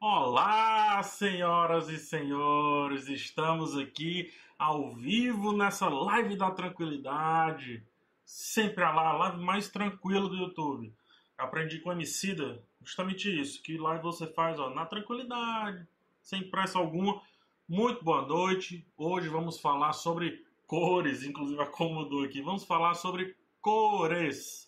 Olá, senhoras e senhores, estamos aqui ao vivo nessa live da tranquilidade. Sempre a live mais tranquila do YouTube. Aprendi com a Emicida justamente isso, que live você faz ó, na tranquilidade, sem pressa alguma. Muito boa noite. Hoje vamos falar sobre cores, inclusive acomodou aqui. Vamos falar sobre cores.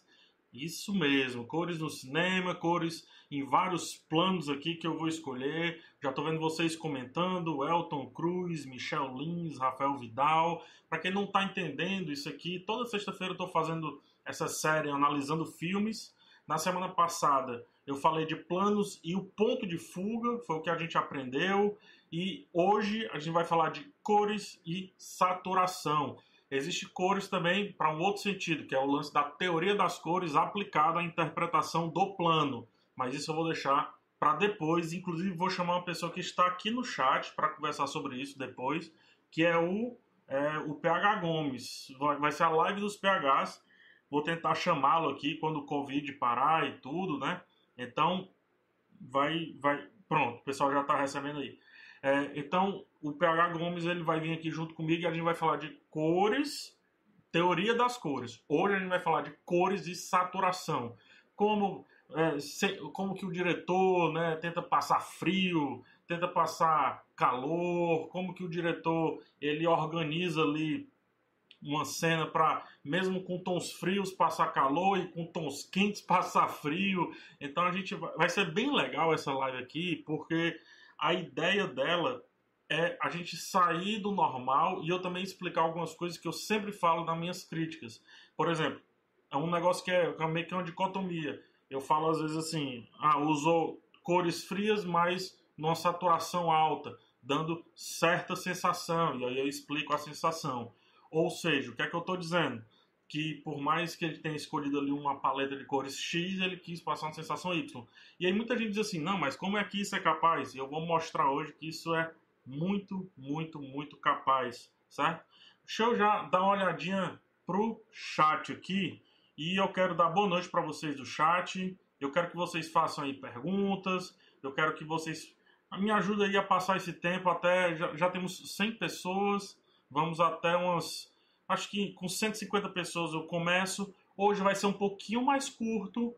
Isso mesmo, cores no cinema, cores em vários planos aqui que eu vou escolher. Já estou vendo vocês comentando, Elton Cruz, Michel Lins, Rafael Vidal. Para quem não está entendendo isso aqui, toda sexta-feira eu estou fazendo essa série analisando filmes. Na semana passada eu falei de planos e o ponto de fuga, foi o que a gente aprendeu. E hoje a gente vai falar de cores e saturação. Existe cores também para um outro sentido, que é o lance da teoria das cores aplicada à interpretação do plano. Mas isso eu vou deixar para depois. Inclusive, vou chamar uma pessoa que está aqui no chat para conversar sobre isso depois, que é o, é, o PH Gomes. Vai, vai ser a live dos PHs. Vou tentar chamá-lo aqui quando o Covid parar e tudo, né? Então, vai. vai Pronto, o pessoal já está recebendo aí. É, então, o PH Gomes ele vai vir aqui junto comigo e a gente vai falar de cores, teoria das cores. Hoje a gente vai falar de cores e saturação. Como, é, se, como que o diretor né, tenta passar frio, tenta passar calor, como que o diretor ele organiza ali uma cena para, mesmo com tons frios, passar calor e com tons quentes, passar frio. Então a gente vai, vai ser bem legal essa live aqui, porque a ideia dela é a gente sair do normal e eu também explicar algumas coisas que eu sempre falo nas minhas críticas. Por exemplo, é um negócio que é, é meio que uma dicotomia. Eu falo às vezes assim, ah, usou cores frias, mas numa saturação alta, dando certa sensação, e aí eu explico a sensação. Ou seja, o que é que eu estou dizendo? que por mais que ele tenha escolhido ali uma paleta de cores X, ele quis passar uma sensação Y. E aí muita gente diz assim, não, mas como é que isso é capaz? E eu vou mostrar hoje que isso é muito, muito, muito capaz, certo? Deixa eu já dar uma olhadinha pro chat aqui e eu quero dar boa noite para vocês do chat. Eu quero que vocês façam aí perguntas. Eu quero que vocês me ajudem aí a passar esse tempo até já, já temos 100 pessoas. Vamos até umas Acho que com 150 pessoas eu começo. Hoje vai ser um pouquinho mais curto.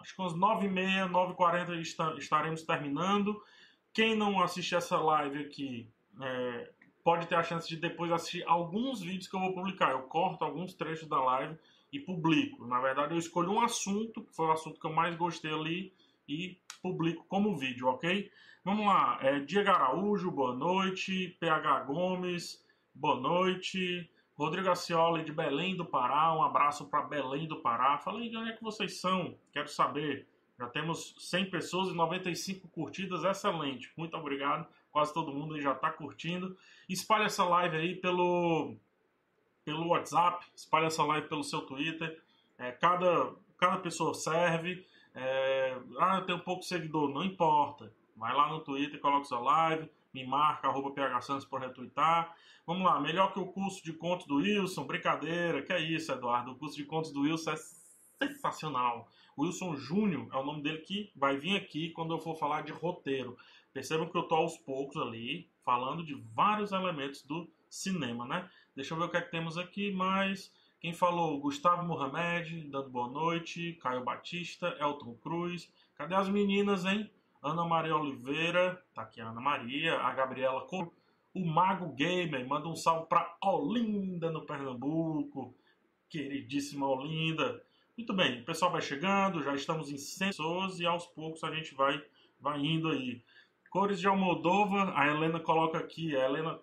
Acho que umas 9h30, 9h40 estaremos terminando. Quem não assistir essa live aqui é, pode ter a chance de depois assistir alguns vídeos que eu vou publicar. Eu corto alguns trechos da live e publico. Na verdade, eu escolhi um assunto, que foi o assunto que eu mais gostei ali, e publico como vídeo, ok? Vamos lá. É, Diego Araújo, boa noite. PH Gomes, boa noite. Rodrigo Acioli de Belém do Pará, um abraço para Belém do Pará. Fala aí de onde é que vocês são, quero saber. Já temos 100 pessoas e 95 curtidas, excelente. Muito obrigado, quase todo mundo já está curtindo. Espalhe essa live aí pelo, pelo WhatsApp, espalhe essa live pelo seu Twitter. É, cada, cada pessoa serve. É, ah, eu tenho pouco seguidor, não importa. Vai lá no Twitter, coloca sua live me marca, arroba phsantos por retweetar. Vamos lá, melhor que o curso de contos do Wilson, brincadeira, que é isso, Eduardo, o curso de contos do Wilson é sensacional. Wilson Júnior é o nome dele que vai vir aqui quando eu for falar de roteiro. Percebam que eu tô aos poucos ali, falando de vários elementos do cinema, né? Deixa eu ver o que é que temos aqui mais. Quem falou? Gustavo Mohamed, dando boa noite. Caio Batista, Elton Cruz. Cadê as meninas, hein? Ana Maria Oliveira, tá aqui a Ana Maria, a Gabriela o Mago Gamer, manda um salve para Olinda, no Pernambuco, queridíssima Olinda. Muito bem, o pessoal vai chegando, já estamos em 100 pessoas e aos poucos a gente vai, vai indo aí. Cores de Almodova, a Helena coloca aqui, a Helena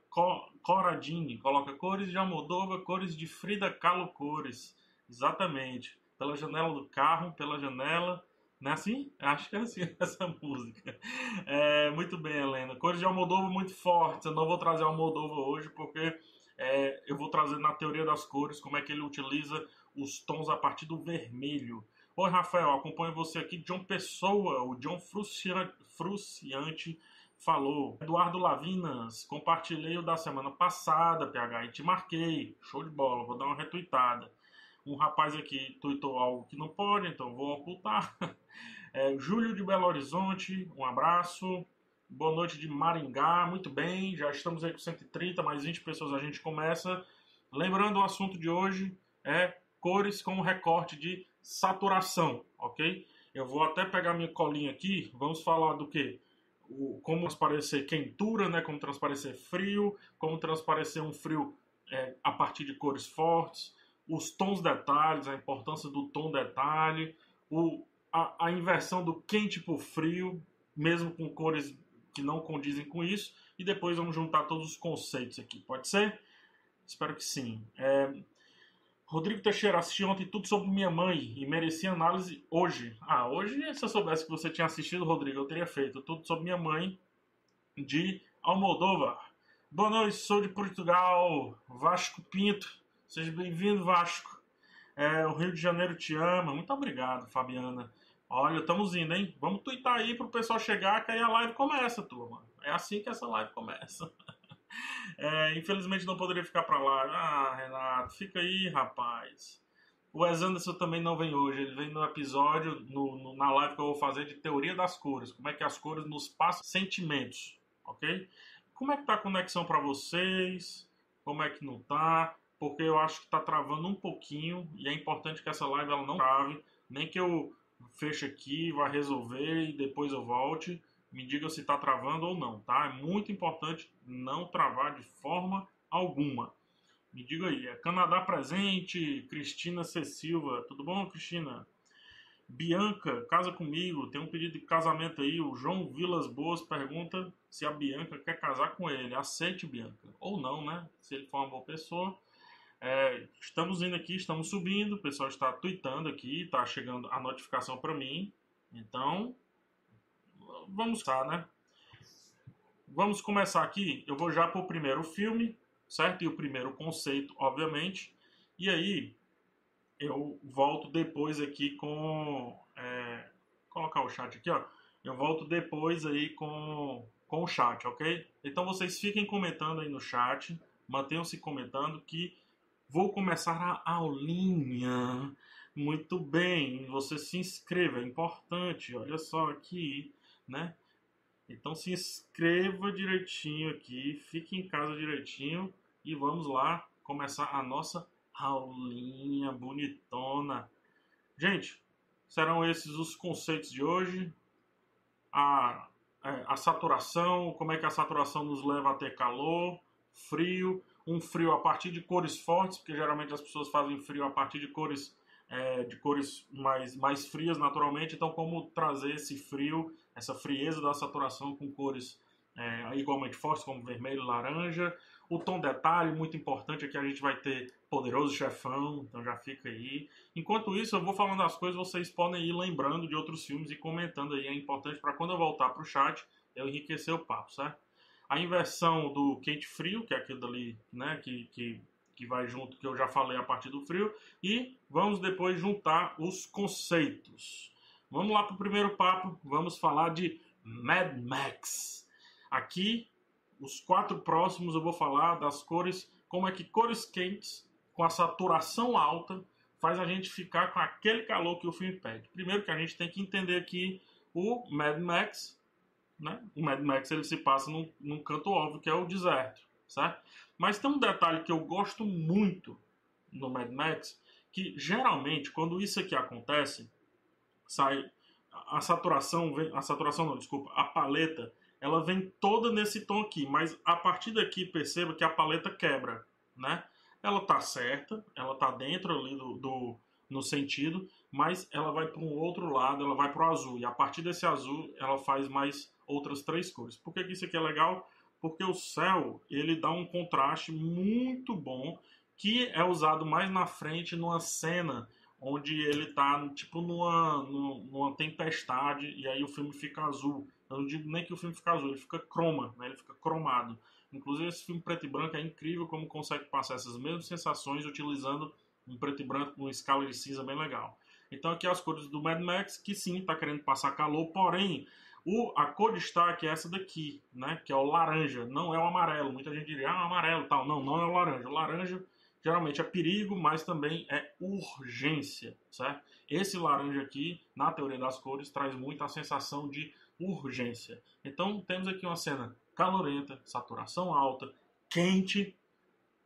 Coradini coloca cores de Almodova, cores de Frida Kahlo Cores. Exatamente. Pela janela do carro, pela janela não é assim? Acho que é assim essa música. É, muito bem, Helena. Cores de Almodóvar muito fortes. Eu não vou trazer Almodóvar hoje porque é, eu vou trazer na teoria das cores como é que ele utiliza os tons a partir do vermelho. Oi, Rafael, acompanho você aqui. John Pessoa, o John Fruciante, falou. Eduardo Lavinas, compartilhei o da semana passada, PH, e te marquei. Show de bola, vou dar uma retweetada um rapaz aqui tweetou algo que não pode, então vou ocultar. É, Júlio de Belo Horizonte, um abraço. Boa noite de Maringá, muito bem, já estamos aí com 130, mais 20 pessoas a gente começa. Lembrando o assunto de hoje é cores com recorte de saturação, ok? Eu vou até pegar minha colinha aqui, vamos falar do que? Como transparecer quentura, né? Como transparecer frio, como transparecer um frio é, a partir de cores fortes, os tons detalhes, a importância do tom detalhe, o, a, a inversão do quente para o frio, mesmo com cores que não condizem com isso, e depois vamos juntar todos os conceitos aqui. Pode ser? Espero que sim. É... Rodrigo Teixeira assistiu ontem tudo sobre minha mãe e merecia análise hoje. Ah, hoje, se eu soubesse que você tinha assistido, Rodrigo, eu teria feito tudo sobre minha mãe de Almodóvar. Boa noite, sou de Portugal, Vasco Pinto. Seja bem-vindo, Vasco. É, o Rio de Janeiro te ama. Muito obrigado, Fabiana. Olha, estamos indo, hein? Vamos twittar aí pro pessoal chegar, que aí a live começa, turma. É assim que essa live começa. É, infelizmente não poderia ficar para lá. Ah, Renato, fica aí, rapaz. O Wes Anderson também não vem hoje. Ele vem no episódio, no, no, na live que eu vou fazer de teoria das cores. Como é que as cores nos passam sentimentos, ok? Como é que tá a conexão para vocês? Como é que não tá? Porque eu acho que tá travando um pouquinho e é importante que essa live ela não trave. Nem que eu fecho aqui, vá resolver e depois eu volte. Me diga se está travando ou não, tá? É muito importante não travar de forma alguma. Me diga aí, é Canadá presente, Cristina C. Silva, tudo bom, Cristina? Bianca, casa comigo, tem um pedido de casamento aí. O João Vilas Boas pergunta se a Bianca quer casar com ele. Aceite, Bianca. Ou não, né? Se ele for uma boa pessoa. É, estamos indo aqui, estamos subindo, o pessoal está tweetando aqui, está chegando a notificação para mim. Então, vamos lá, né? Vamos começar aqui. Eu vou já para o primeiro filme, certo? E o primeiro conceito, obviamente. E aí, eu volto depois aqui com. É, colocar o chat aqui, ó. Eu volto depois aí com, com o chat, ok? Então vocês fiquem comentando aí no chat, mantenham-se comentando que Vou começar a aulinha. Muito bem, você se inscreva, é importante. Olha só aqui, né? Então se inscreva direitinho aqui, fique em casa direitinho e vamos lá começar a nossa aulinha bonitona. Gente, serão esses os conceitos de hoje. A, é, a saturação, como é que a saturação nos leva a ter calor, frio, um frio a partir de cores fortes, porque geralmente as pessoas fazem frio a partir de cores é, de cores mais, mais frias naturalmente. Então, como trazer esse frio, essa frieza da saturação com cores é, igualmente fortes, como vermelho, laranja. O tom detalhe, muito importante, é que a gente vai ter Poderoso Chefão, então já fica aí. Enquanto isso, eu vou falando as coisas, vocês podem ir lembrando de outros filmes e comentando aí. É importante para quando eu voltar para o chat, eu enriquecer o papo, certo? A inversão do quente frio, que é aquilo ali, né, que, que, que vai junto, que eu já falei a partir do frio. E vamos depois juntar os conceitos. Vamos lá para o primeiro papo, vamos falar de Mad Max. Aqui, os quatro próximos eu vou falar das cores, como é que cores quentes, com a saturação alta, faz a gente ficar com aquele calor que o filme pede. Primeiro que a gente tem que entender que o Mad Max né? O Mad Max ele se passa num, num canto óbvio que é o deserto, certo? Mas tem um detalhe que eu gosto muito no Mad Max, que geralmente quando isso aqui acontece, sai a saturação, vem, a saturação não, desculpa, a paleta, ela vem toda nesse tom aqui, mas a partir daqui perceba que a paleta quebra, né? Ela tá certa, ela tá dentro ali do, do no sentido, mas ela vai para um outro lado, ela vai para o azul, e a partir desse azul ela faz mais outras três cores. Por que, que isso aqui é legal? Porque o céu ele dá um contraste muito bom que é usado mais na frente numa cena onde ele está tipo numa, numa tempestade e aí o filme fica azul. Eu não digo nem que o filme fica azul, ele fica croma, né? ele fica cromado. Inclusive esse filme preto e branco é incrível como consegue passar essas mesmas sensações utilizando um preto e branco com escala de cinza bem legal. Então aqui as cores do Mad Max, que sim, está querendo passar calor, porém o, a cor de destaque é essa daqui, né? Que é o laranja, não é o amarelo. Muita gente diria, ah, amarelo tal. Não, não é o laranja. O laranja geralmente é perigo, mas também é urgência, certo? Esse laranja aqui, na teoria das cores, traz muito a sensação de urgência. Então temos aqui uma cena calorenta, saturação alta, quente,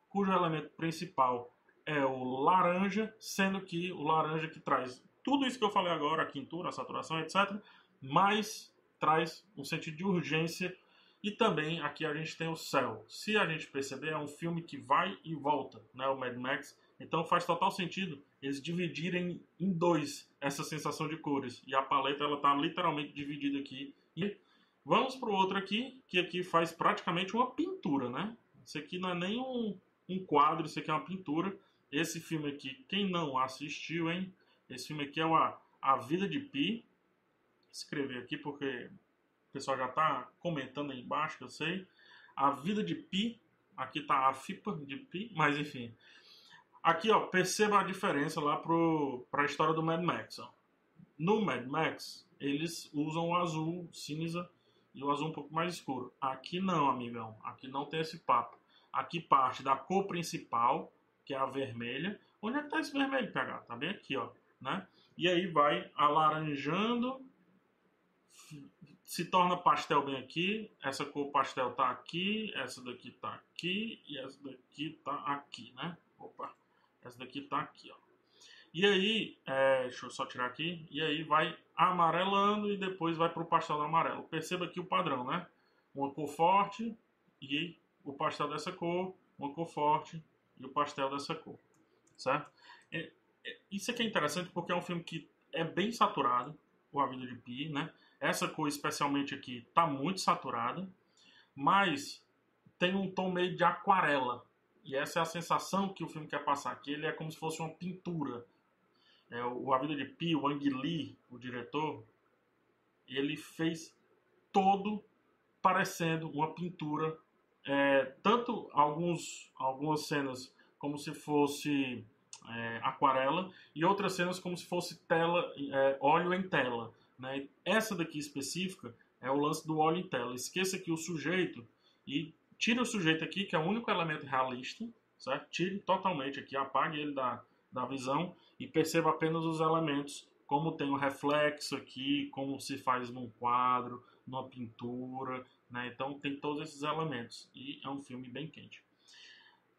cujo elemento principal é o laranja, sendo que o laranja que traz tudo isso que eu falei agora, a quintura, a saturação, etc., mas traz um sentido de urgência e também aqui a gente tem o céu. Se a gente perceber, é um filme que vai e volta, né, o Mad Max. Então faz total sentido eles dividirem em dois essa sensação de cores. E a paleta ela está literalmente dividida aqui. E vamos para o outro aqui, que aqui faz praticamente uma pintura, né? Isso aqui não é nem um, um quadro, isso aqui é uma pintura. Esse filme aqui, quem não assistiu, hein? Esse filme aqui é uma, A Vida de Pi. Escrever aqui porque o pessoal já está comentando aí embaixo, que eu sei. A Vida de Pi. Aqui está a FIPA de Pi, mas enfim. Aqui, ó, perceba a diferença lá para a história do Mad Max. Ó. No Mad Max, eles usam o azul cinza e o azul um pouco mais escuro. Aqui não, amigão. Aqui não tem esse papo. Aqui parte da cor principal, que é a vermelha. Onde é que tá esse vermelho, PH? Tá bem aqui, ó. Né? E aí vai alaranjando, se torna pastel bem aqui. Essa cor pastel tá aqui, essa daqui tá aqui e essa daqui tá aqui, né? Opa, essa daqui tá aqui, ó. E aí, é, deixa eu só tirar aqui. E aí vai amarelando e depois vai para o pastel amarelo. Perceba aqui o padrão, né? Uma cor forte e o pastel dessa cor, uma cor forte e o pastel dessa cor, certo? É, é, isso aqui é interessante porque é um filme que é bem saturado, o A Vida de Pi, né? Essa cor, especialmente aqui, tá muito saturada, mas tem um tom meio de aquarela. E essa é a sensação que o filme quer passar, que ele é como se fosse uma pintura. É, o A Vida de Pi, o Ang Lee, o diretor, ele fez todo parecendo uma pintura. É, tanto alguns, algumas cenas como se fosse é, aquarela e outras cenas como se fosse tela, é, óleo em tela. Né? Essa daqui específica é o lance do óleo em tela. Esqueça aqui o sujeito e tire o sujeito aqui, que é o único elemento realista, certo? Tire totalmente aqui, apague ele da, da visão e perceba apenas os elementos, como tem o reflexo aqui, como se faz num quadro, numa pintura, né? Então tem todos esses elementos e é um filme bem quente.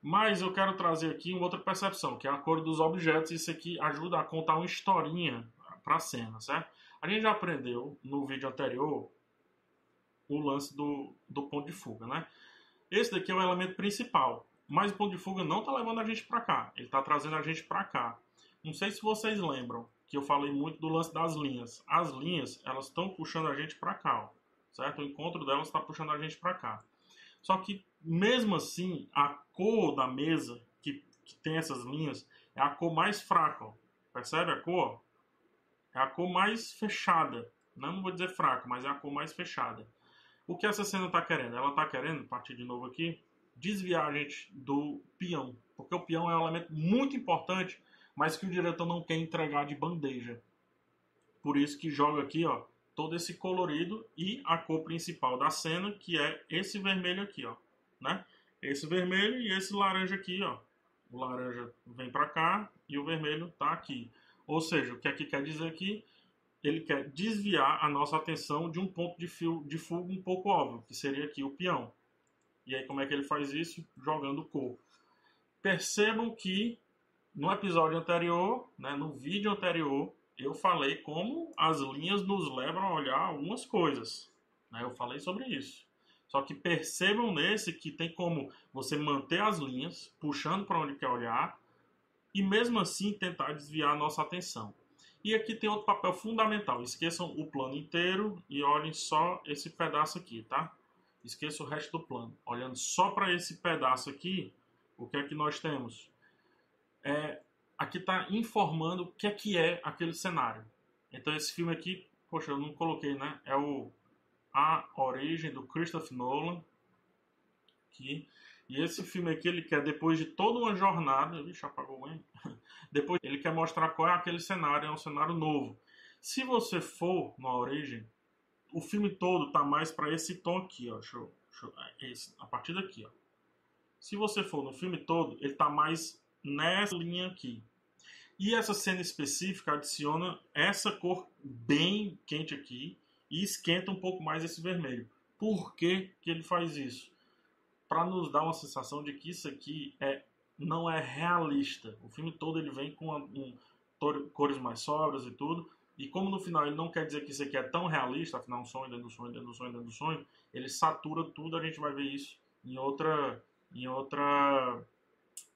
Mas eu quero trazer aqui uma outra percepção, que é a cor dos objetos. Isso aqui ajuda a contar uma historinha para a cena, certo? A gente já aprendeu no vídeo anterior o lance do, do ponto de fuga, né? Esse daqui é o elemento principal, mas o ponto de fuga não está levando a gente para cá, ele está trazendo a gente para cá. Não sei se vocês lembram que eu falei muito do lance das linhas. As linhas, elas estão puxando a gente para cá, ó, certo? O encontro delas está puxando a gente para cá. Só que, mesmo assim, a cor da mesa, que, que tem essas linhas, é a cor mais fraca. Ó. Percebe a cor? É a cor mais fechada. Não, vou dizer fraca, mas é a cor mais fechada. O que essa cena está querendo? Ela está querendo, partir de novo aqui, desviar a gente do peão. Porque o peão é um elemento muito importante, mas que o diretor não quer entregar de bandeja. Por isso que joga aqui, ó, todo esse colorido e a cor principal da cena, que é esse vermelho aqui, ó, né? Esse vermelho e esse laranja aqui, ó. O laranja vem para cá e o vermelho tá aqui. Ou seja, o que aqui quer dizer aqui? Ele quer desviar a nossa atenção de um ponto de, fio, de fuga um pouco óbvio, que seria aqui o peão. E aí como é que ele faz isso? Jogando cor. Percebam que no episódio anterior, né, no vídeo anterior, eu falei como as linhas nos levam a olhar algumas coisas. Né? Eu falei sobre isso. Só que percebam nesse que tem como você manter as linhas, puxando para onde quer olhar, e mesmo assim tentar desviar a nossa atenção. E aqui tem outro papel fundamental. Esqueçam o plano inteiro e olhem só esse pedaço aqui, tá? Esqueça o resto do plano. Olhando só para esse pedaço aqui, o que é que nós temos? É aqui está informando o que é que é aquele cenário. Então esse filme aqui, poxa, eu não coloquei, né? É o A Origem do Christopher Nolan. Aqui. E esse filme aqui ele quer depois de toda uma jornada, vixe, apagou hein? Depois ele quer mostrar qual é aquele cenário, é um cenário novo. Se você for na origem, o filme todo tá mais para esse tom aqui, ó. Deixa eu, deixa eu, é esse, a partir daqui, ó. Se você for no filme todo, ele tá mais nessa linha aqui. E essa cena específica adiciona essa cor bem quente aqui e esquenta um pouco mais esse vermelho. Por que, que ele faz isso? Para nos dar uma sensação de que isso aqui é, não é realista. O filme todo ele vem com um, cores mais sobras e tudo. E como no final ele não quer dizer que isso aqui é tão realista, afinal um sonho dentro do sonho, dentro do sonho, dentro do sonho, ele satura tudo, a gente vai ver isso em outra, em outra,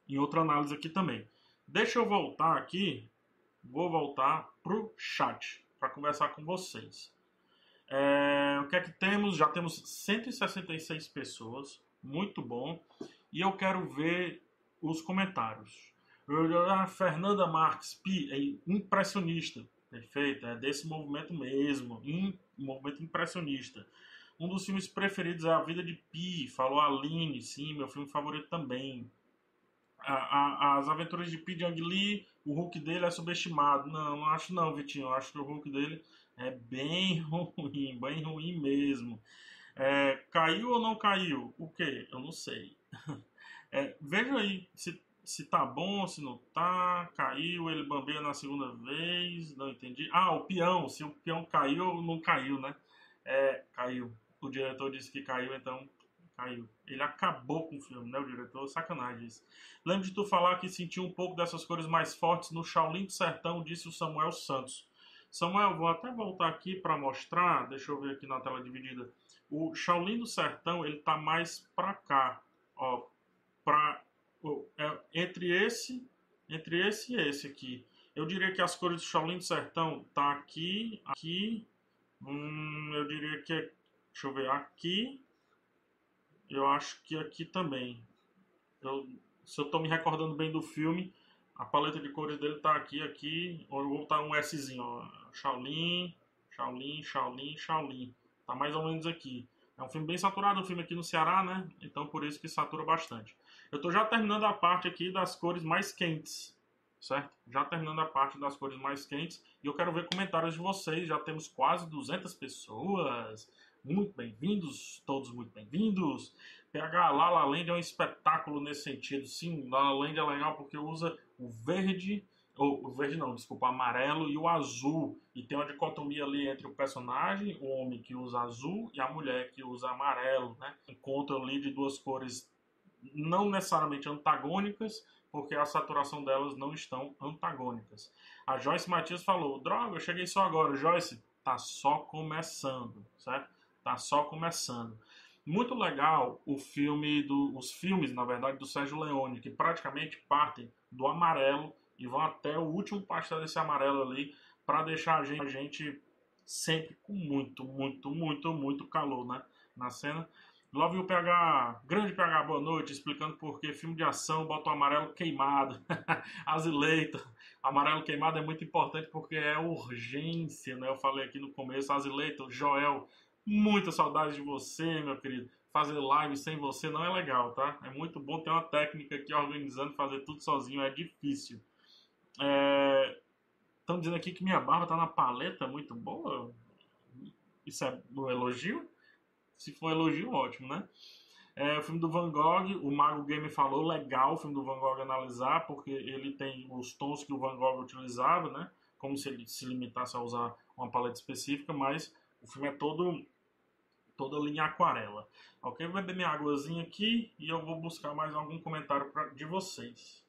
em outra análise aqui também. Deixa eu voltar aqui, vou voltar pro chat para conversar com vocês. É, o que é que temos? Já temos 166 pessoas, muito bom. E eu quero ver os comentários. A Fernanda Marques, Pi, é impressionista. Perfeito, é desse movimento mesmo, um movimento impressionista. Um dos filmes preferidos é A Vida de Pi, falou a Aline, sim, meu filme favorito também. A, a, as Aventuras de Pi de Ang Lee, o Hulk dele é subestimado. Não, não acho não, Vitinho. Eu acho que o Hulk dele é bem ruim, bem ruim mesmo. É, caiu ou não caiu? O que? Eu não sei. É, veja aí se se tá bom, se não tá, caiu, ele bambeia na segunda vez, não entendi. Ah, o peão, se o peão caiu ou não caiu, né? É, caiu. O diretor disse que caiu, então caiu. Ele acabou com o filme, né, o diretor? Sacanagem isso. Lembro de tu falar que sentiu um pouco dessas cores mais fortes no Shaolin do Sertão, disse o Samuel Santos. Samuel, vou até voltar aqui para mostrar, deixa eu ver aqui na tela dividida. O Shaolin do Sertão, ele tá mais para cá, ó, para é, entre esse, entre esse e esse aqui. Eu diria que as cores do Shaolin do Sertão tá aqui, aqui. Hum, eu diria que é, deixa eu ver, aqui. Eu acho que aqui também. Eu, se eu estou me recordando bem do filme, a paleta de cores dele tá aqui, aqui. Ou botar um Szinho, ó. Shaolin, Shaolin, Shaolin, Shaolin. Tá mais ou menos aqui. É um filme bem saturado, um filme aqui no Ceará, né? Então por isso que satura bastante. Eu estou já terminando a parte aqui das cores mais quentes, certo? Já terminando a parte das cores mais quentes. E eu quero ver comentários de vocês. Já temos quase 200 pessoas. Muito bem-vindos, todos muito bem-vindos. PH La La Land é um espetáculo nesse sentido. Sim, La La Land é legal porque usa o verde, o verde não, desculpa, amarelo e o azul. E tem uma dicotomia ali entre o personagem, o homem que usa azul e a mulher que usa amarelo, né? Encontro ali de duas cores não necessariamente antagônicas, porque a saturação delas não estão antagônicas. A Joyce Matias falou: Droga, eu cheguei só agora. Joyce, tá só começando, certo? Tá só começando. Muito legal o filme, do, os filmes, na verdade, do Sérgio Leone, que praticamente partem do amarelo e vão até o último pastel desse amarelo ali, para deixar a gente, a gente sempre com muito, muito, muito, muito calor né, na cena. Love o PH, grande PH, boa noite, explicando por que filme de ação bota o amarelo queimado. Azileito, amarelo queimado é muito importante porque é urgência, né? Eu falei aqui no começo, Azileito, Joel, muita saudade de você, meu querido. Fazer live sem você não é legal, tá? É muito bom ter uma técnica aqui organizando, fazer tudo sozinho é difícil. Estão é... dizendo aqui que minha barba tá na paleta, muito boa. Isso é um elogio? se for elogio, ótimo, né? É, o filme do Van Gogh, o Mago Gamer falou, legal o filme do Van Gogh analisar, porque ele tem os tons que o Van Gogh utilizava, né? Como se ele se limitasse a usar uma paleta específica, mas o filme é todo toda linha aquarela. Ok? Vou beber minha águazinha aqui e eu vou buscar mais algum comentário pra, de vocês.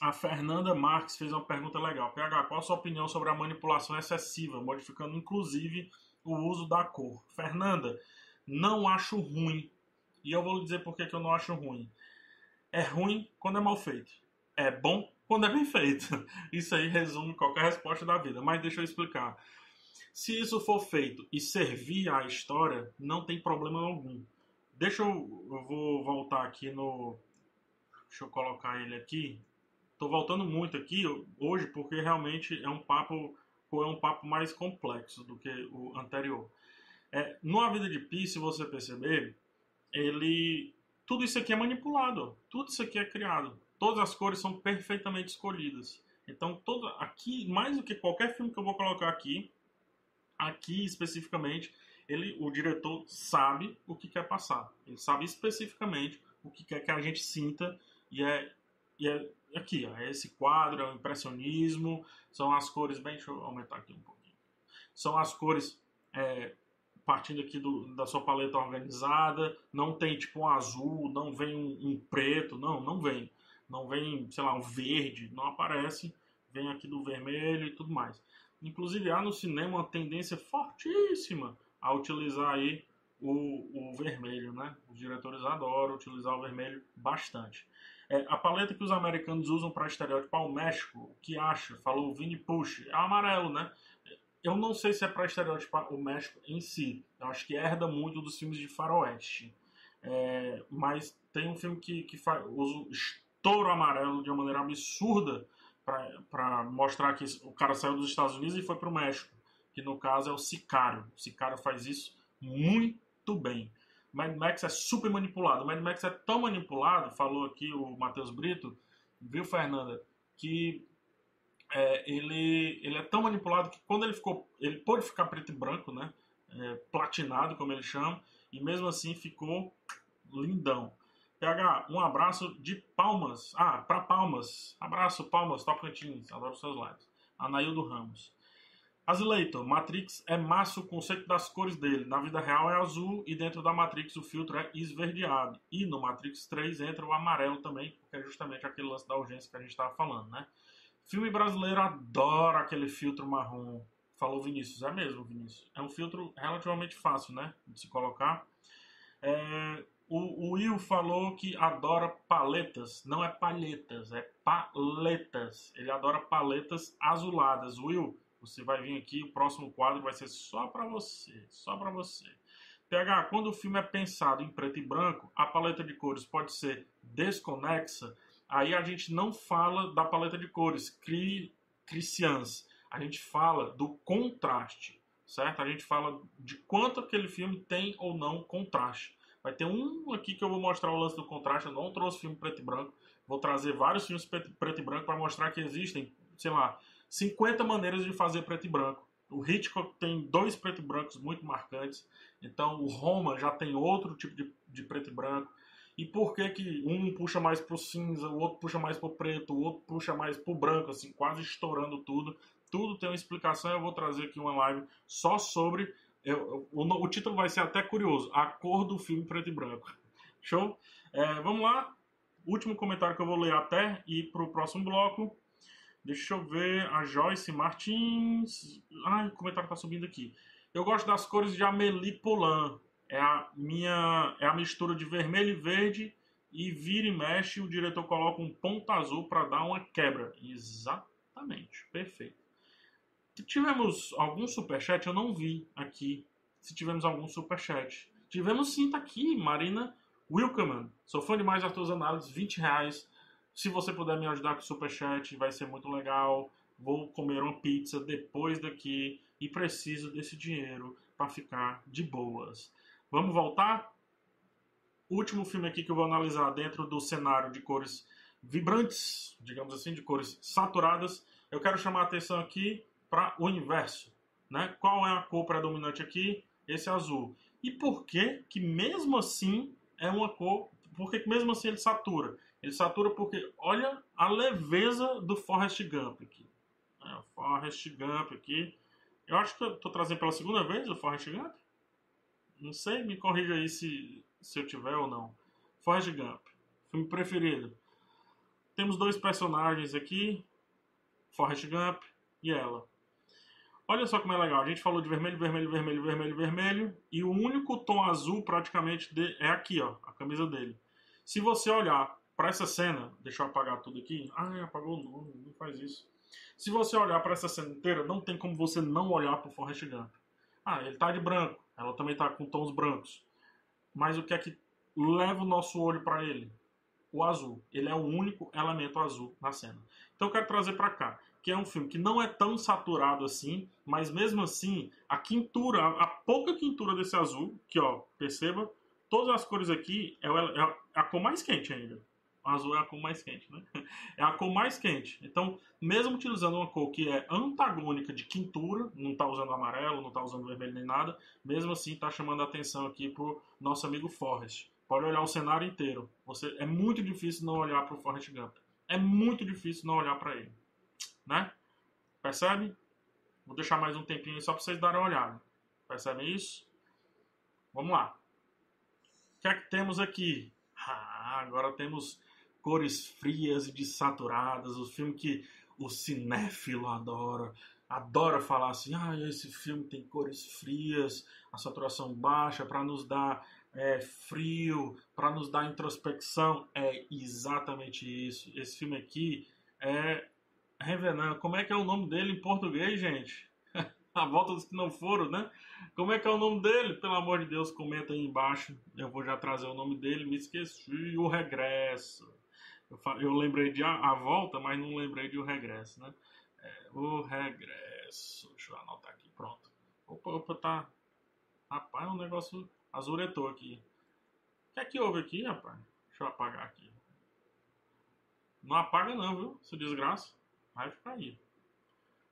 A Fernanda Marques fez uma pergunta legal. PH, qual a sua opinião sobre a manipulação excessiva, modificando inclusive o uso da cor? Fernanda, não acho ruim. E eu vou lhe dizer por que, eu não acho ruim. É ruim quando é mal feito. É bom quando é bem feito. Isso aí resume qualquer resposta da vida. Mas deixa eu explicar. Se isso for feito e servir à história, não tem problema algum. Deixa eu, eu vou voltar aqui no. Deixa eu colocar ele aqui. Estou voltando muito aqui hoje porque realmente é um papo é um papo mais complexo do que o anterior. É, no A Vida de Pi, se você perceber, ele tudo isso aqui é manipulado, tudo isso aqui é criado. Todas as cores são perfeitamente escolhidas. Então, todo, aqui, mais do que qualquer filme que eu vou colocar aqui, aqui especificamente, ele, o diretor sabe o que quer passar. Ele sabe especificamente o que quer que a gente sinta e é e é aqui, ó, é esse quadro, é o impressionismo, são as cores bem. Deixa eu aumentar aqui um pouquinho. São as cores é, partindo aqui do, da sua paleta organizada, não tem tipo um azul, não vem um, um, preto, não, não vem. Não vem, sei lá, um verde, não aparece, vem aqui do vermelho e tudo mais. Inclusive há no cinema uma tendência fortíssima a utilizar aí o, o vermelho, né? Os diretores adoram utilizar o vermelho bastante. É, a paleta que os americanos usam para estereotipar o México, o que acha? Falou o Vini Push, é amarelo, né? Eu não sei se é para estereotipar o México em si. Eu acho que herda muito dos filmes de faroeste. É, mas tem um filme que, que faz, usa o estouro amarelo de uma maneira absurda para mostrar que o cara saiu dos Estados Unidos e foi para o México. Que no caso é o Sicário. O Sicário faz isso muito bem. Mad Max é super manipulado. Mad Max é tão manipulado, falou aqui o Matheus Brito, viu, Fernanda, que é, ele, ele é tão manipulado que quando ele ficou. Ele pôde ficar preto e branco, né? É, platinado, como ele chama, e mesmo assim ficou lindão. PH, um abraço de palmas. Ah, para palmas. Abraço, palmas, Tocantins. Adoro seus likes. Anaildo Ramos. Azileito, Matrix é massa o conceito das cores dele. Na vida real é azul e dentro da Matrix o filtro é esverdeado. E no Matrix 3 entra o amarelo também, porque é justamente aquele lance da urgência que a gente estava falando, né? Filme brasileiro adora aquele filtro marrom. Falou Vinícius, é mesmo, Vinícius. É um filtro relativamente fácil, né? De se colocar. É, o, o Will falou que adora paletas. Não é palhetas, é paletas. Ele adora paletas azuladas. Will, você vai vir aqui, o próximo quadro vai ser só para você, só para você. PH, quando o filme é pensado em preto e branco, a paleta de cores pode ser desconexa. Aí a gente não fala da paleta de cores, cri. A gente fala do contraste, certo? A gente fala de quanto aquele filme tem ou não contraste. Vai ter um aqui que eu vou mostrar o lance do contraste. Eu não trouxe filme preto e branco. Vou trazer vários filmes preto e branco para mostrar que existem, sei lá, 50 maneiras de fazer preto e branco. O Hitchcock tem dois preto e brancos muito marcantes. Então o Roma já tem outro tipo de, de preto e branco. E por que que um puxa mais pro cinza, o outro puxa mais pro preto, o outro puxa mais pro branco, assim, quase estourando tudo. Tudo tem uma explicação. Eu vou trazer aqui uma live só sobre. Eu, o, o, título vai ser até curioso: A cor do filme preto e branco. Show? É, vamos lá. Último comentário que eu vou ler até ir pro próximo bloco. Deixa eu ver. A Joyce Martins. Ai, o comentário tá subindo aqui. Eu gosto das cores de Amélie Poulain. É a minha. É a mistura de vermelho e verde. E vira e mexe, o diretor coloca um ponto azul para dar uma quebra. Exatamente. Perfeito. Tivemos algum superchat, eu não vi aqui. Se tivemos algum superchat. Tivemos sim, tá aqui. Marina Wilkerman. Sou fã demais das tuas análises. 20 reais se você puder me ajudar com o superchat, vai ser muito legal. Vou comer uma pizza depois daqui e preciso desse dinheiro para ficar de boas. Vamos voltar? último filme aqui que eu vou analisar dentro do cenário de cores vibrantes, digamos assim, de cores saturadas. Eu quero chamar a atenção aqui para o inverso. Né? Qual é a cor predominante aqui? Esse azul. E por que que mesmo assim é uma cor... Por que mesmo assim ele satura? Ele satura porque olha a leveza do Forrest Gump aqui. É, Forrest Gump aqui. Eu acho que eu tô trazendo pela segunda vez o Forrest Gump. Não sei, me corrija aí se, se eu tiver ou não. Forrest Gump, filme preferido. Temos dois personagens aqui, Forrest Gump e ela. Olha só como é legal. A gente falou de vermelho, vermelho, vermelho, vermelho, vermelho. E o único tom azul praticamente de... é aqui, ó, a camisa dele. Se você olhar para essa cena, deixa eu apagar tudo aqui. Ah, apagou não, não faz isso. Se você olhar para essa cena inteira, não tem como você não olhar para o Forrest Gump. Ah, ele tá de branco, ela também tá com tons brancos. Mas o que é que leva o nosso olho para ele? O azul. Ele é o único elemento azul na cena. Então eu quero trazer para cá, que é um filme que não é tão saturado assim, mas mesmo assim, a quintura, a pouca quintura desse azul, que ó, perceba, todas as cores aqui é, é a cor mais quente ainda azul é a cor mais quente, né? É a cor mais quente. Então, mesmo utilizando uma cor que é antagônica de quintura, não está usando amarelo, não está usando vermelho nem nada, mesmo assim está chamando a atenção aqui pro nosso amigo Forrest. Pode olhar o cenário inteiro. Você é muito difícil não olhar para o Forrest Gump. É muito difícil não olhar para ele, né? Percebe? Vou deixar mais um tempinho só para vocês darem uma olhada. Percebem isso? Vamos lá. O que é que temos aqui? Ah, agora temos cores frias e desaturadas. O filme que o cinéfilo adora. Adora falar assim: ah, esse filme tem cores frias, a saturação baixa, para nos dar é, frio, para nos dar introspecção. É exatamente isso. Esse filme aqui é Revenant. Como é que é o nome dele em português, gente? a volta dos que não foram, né? Como é que é o nome dele? Pelo amor de Deus, comenta aí embaixo. Eu vou já trazer o nome dele. Me esqueci. O Regresso. Eu, eu lembrei de a, a, volta, mas não lembrei de o regresso, né? É, o regresso. Deixa eu anotar aqui. Pronto. Opa, opa, tá. Rapaz, um negócio azuretou aqui. O que é que houve aqui, rapaz? Deixa eu apagar aqui. Não apaga não, viu? Essa desgraça. Vai ficar aí.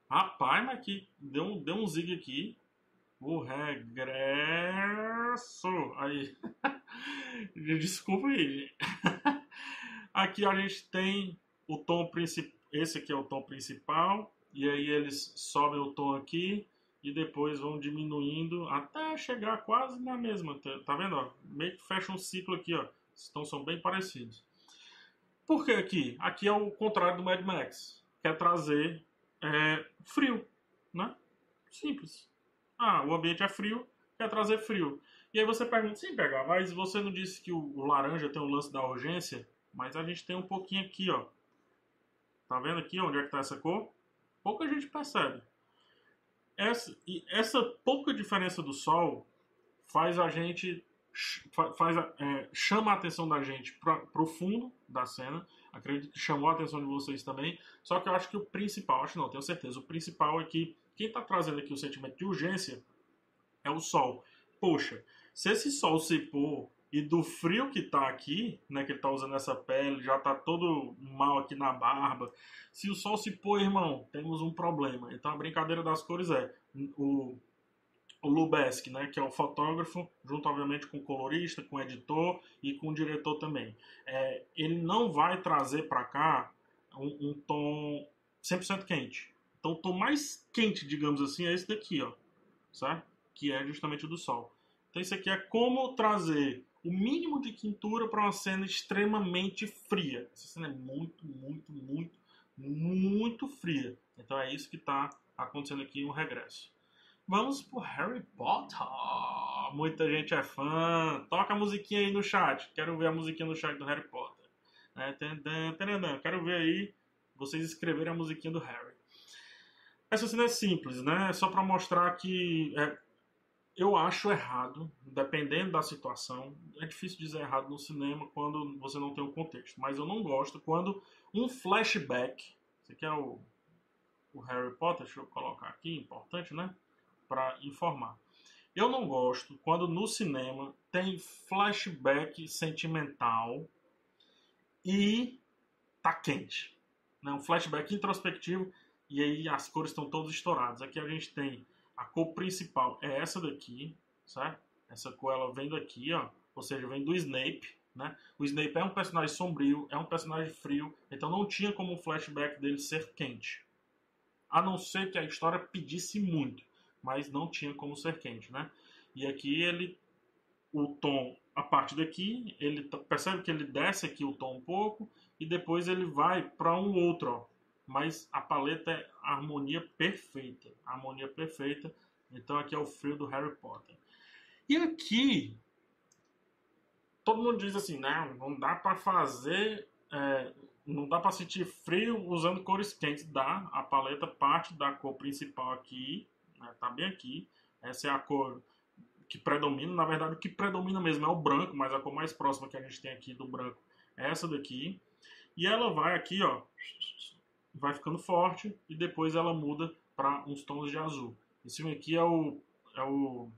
Rapaz, mas aqui deu deu um zig aqui. O regresso. Aí. Desculpa aí. Aqui a gente tem o tom principal. Esse aqui é o tom principal. E aí eles sobem o tom aqui e depois vão diminuindo até chegar quase na mesma. Tá, tá vendo? Ó? Meio que fecha um ciclo aqui, ó. Então são bem parecidos. Por que aqui? Aqui é o contrário do Mad Max. Quer trazer é, frio, né? Simples. Ah, o ambiente é frio, quer trazer frio. E aí você pergunta, sim, pegar, mas você não disse que o, o laranja tem o lance da urgência? Mas a gente tem um pouquinho aqui, ó. Tá vendo aqui onde é que tá essa cor? Pouca gente percebe. Essa, e essa pouca diferença do sol faz a gente faz, é, chama a atenção da gente para o fundo da cena. Acredito que chamou a atenção de vocês também. Só que eu acho que o principal, acho não, tenho certeza, o principal é que quem está trazendo aqui o sentimento de urgência é o sol. Poxa, se esse sol se pôr e do frio que tá aqui, né, que ele tá usando essa pele, já tá todo mal aqui na barba. Se o sol se pôr, irmão, temos um problema. Então a brincadeira das cores é o o Lubeski, né, que é o fotógrafo, junto obviamente com o colorista, com o editor e com o diretor também. É, ele não vai trazer para cá um, um, tom 100% quente. Então o tom mais quente, digamos assim, é esse daqui, ó, certo? Que é justamente o do sol. Então isso aqui é como trazer o mínimo de quintura para uma cena extremamente fria. Essa cena é muito, muito, muito, muito fria. Então é isso que está acontecendo aqui no regresso. Vamos pro Harry Potter. Muita gente é fã. Toca a musiquinha aí no chat. Quero ver a musiquinha no chat do Harry Potter. É, Quero ver aí vocês escreverem a musiquinha do Harry. Essa cena é simples, né? É só para mostrar que é, eu acho errado, dependendo da situação. É difícil dizer errado no cinema quando você não tem o contexto. Mas eu não gosto quando um flashback. Esse aqui é o, o Harry Potter, deixa eu colocar aqui, importante, né? para informar. Eu não gosto quando no cinema tem flashback sentimental e tá quente. Né? Um flashback introspectivo e aí as cores estão todas estouradas. Aqui a gente tem a cor principal é essa daqui, certo? Essa cor ela vem daqui, ó, ou seja, vem do Snape, né? O Snape é um personagem sombrio, é um personagem frio, então não tinha como o flashback dele ser quente. A não ser que a história pedisse muito mas não tinha como ser quente, né? E aqui ele, o tom, a parte daqui, ele percebe que ele desce aqui o tom um pouco e depois ele vai para um outro, ó. Mas a paleta é harmonia perfeita, harmonia perfeita. Então aqui é o frio do Harry Potter. E aqui todo mundo diz assim, né? Não dá para fazer, é, não dá para sentir frio usando cores quentes. Dá, a paleta parte da cor principal aqui né? Tá bem aqui. Essa é a cor que predomina. Na verdade, o que predomina mesmo é o branco, mas a cor mais próxima que a gente tem aqui do branco é essa daqui. E ela vai aqui, ó, vai ficando forte e depois ela muda para uns tons de azul. Esse aqui é o, é o,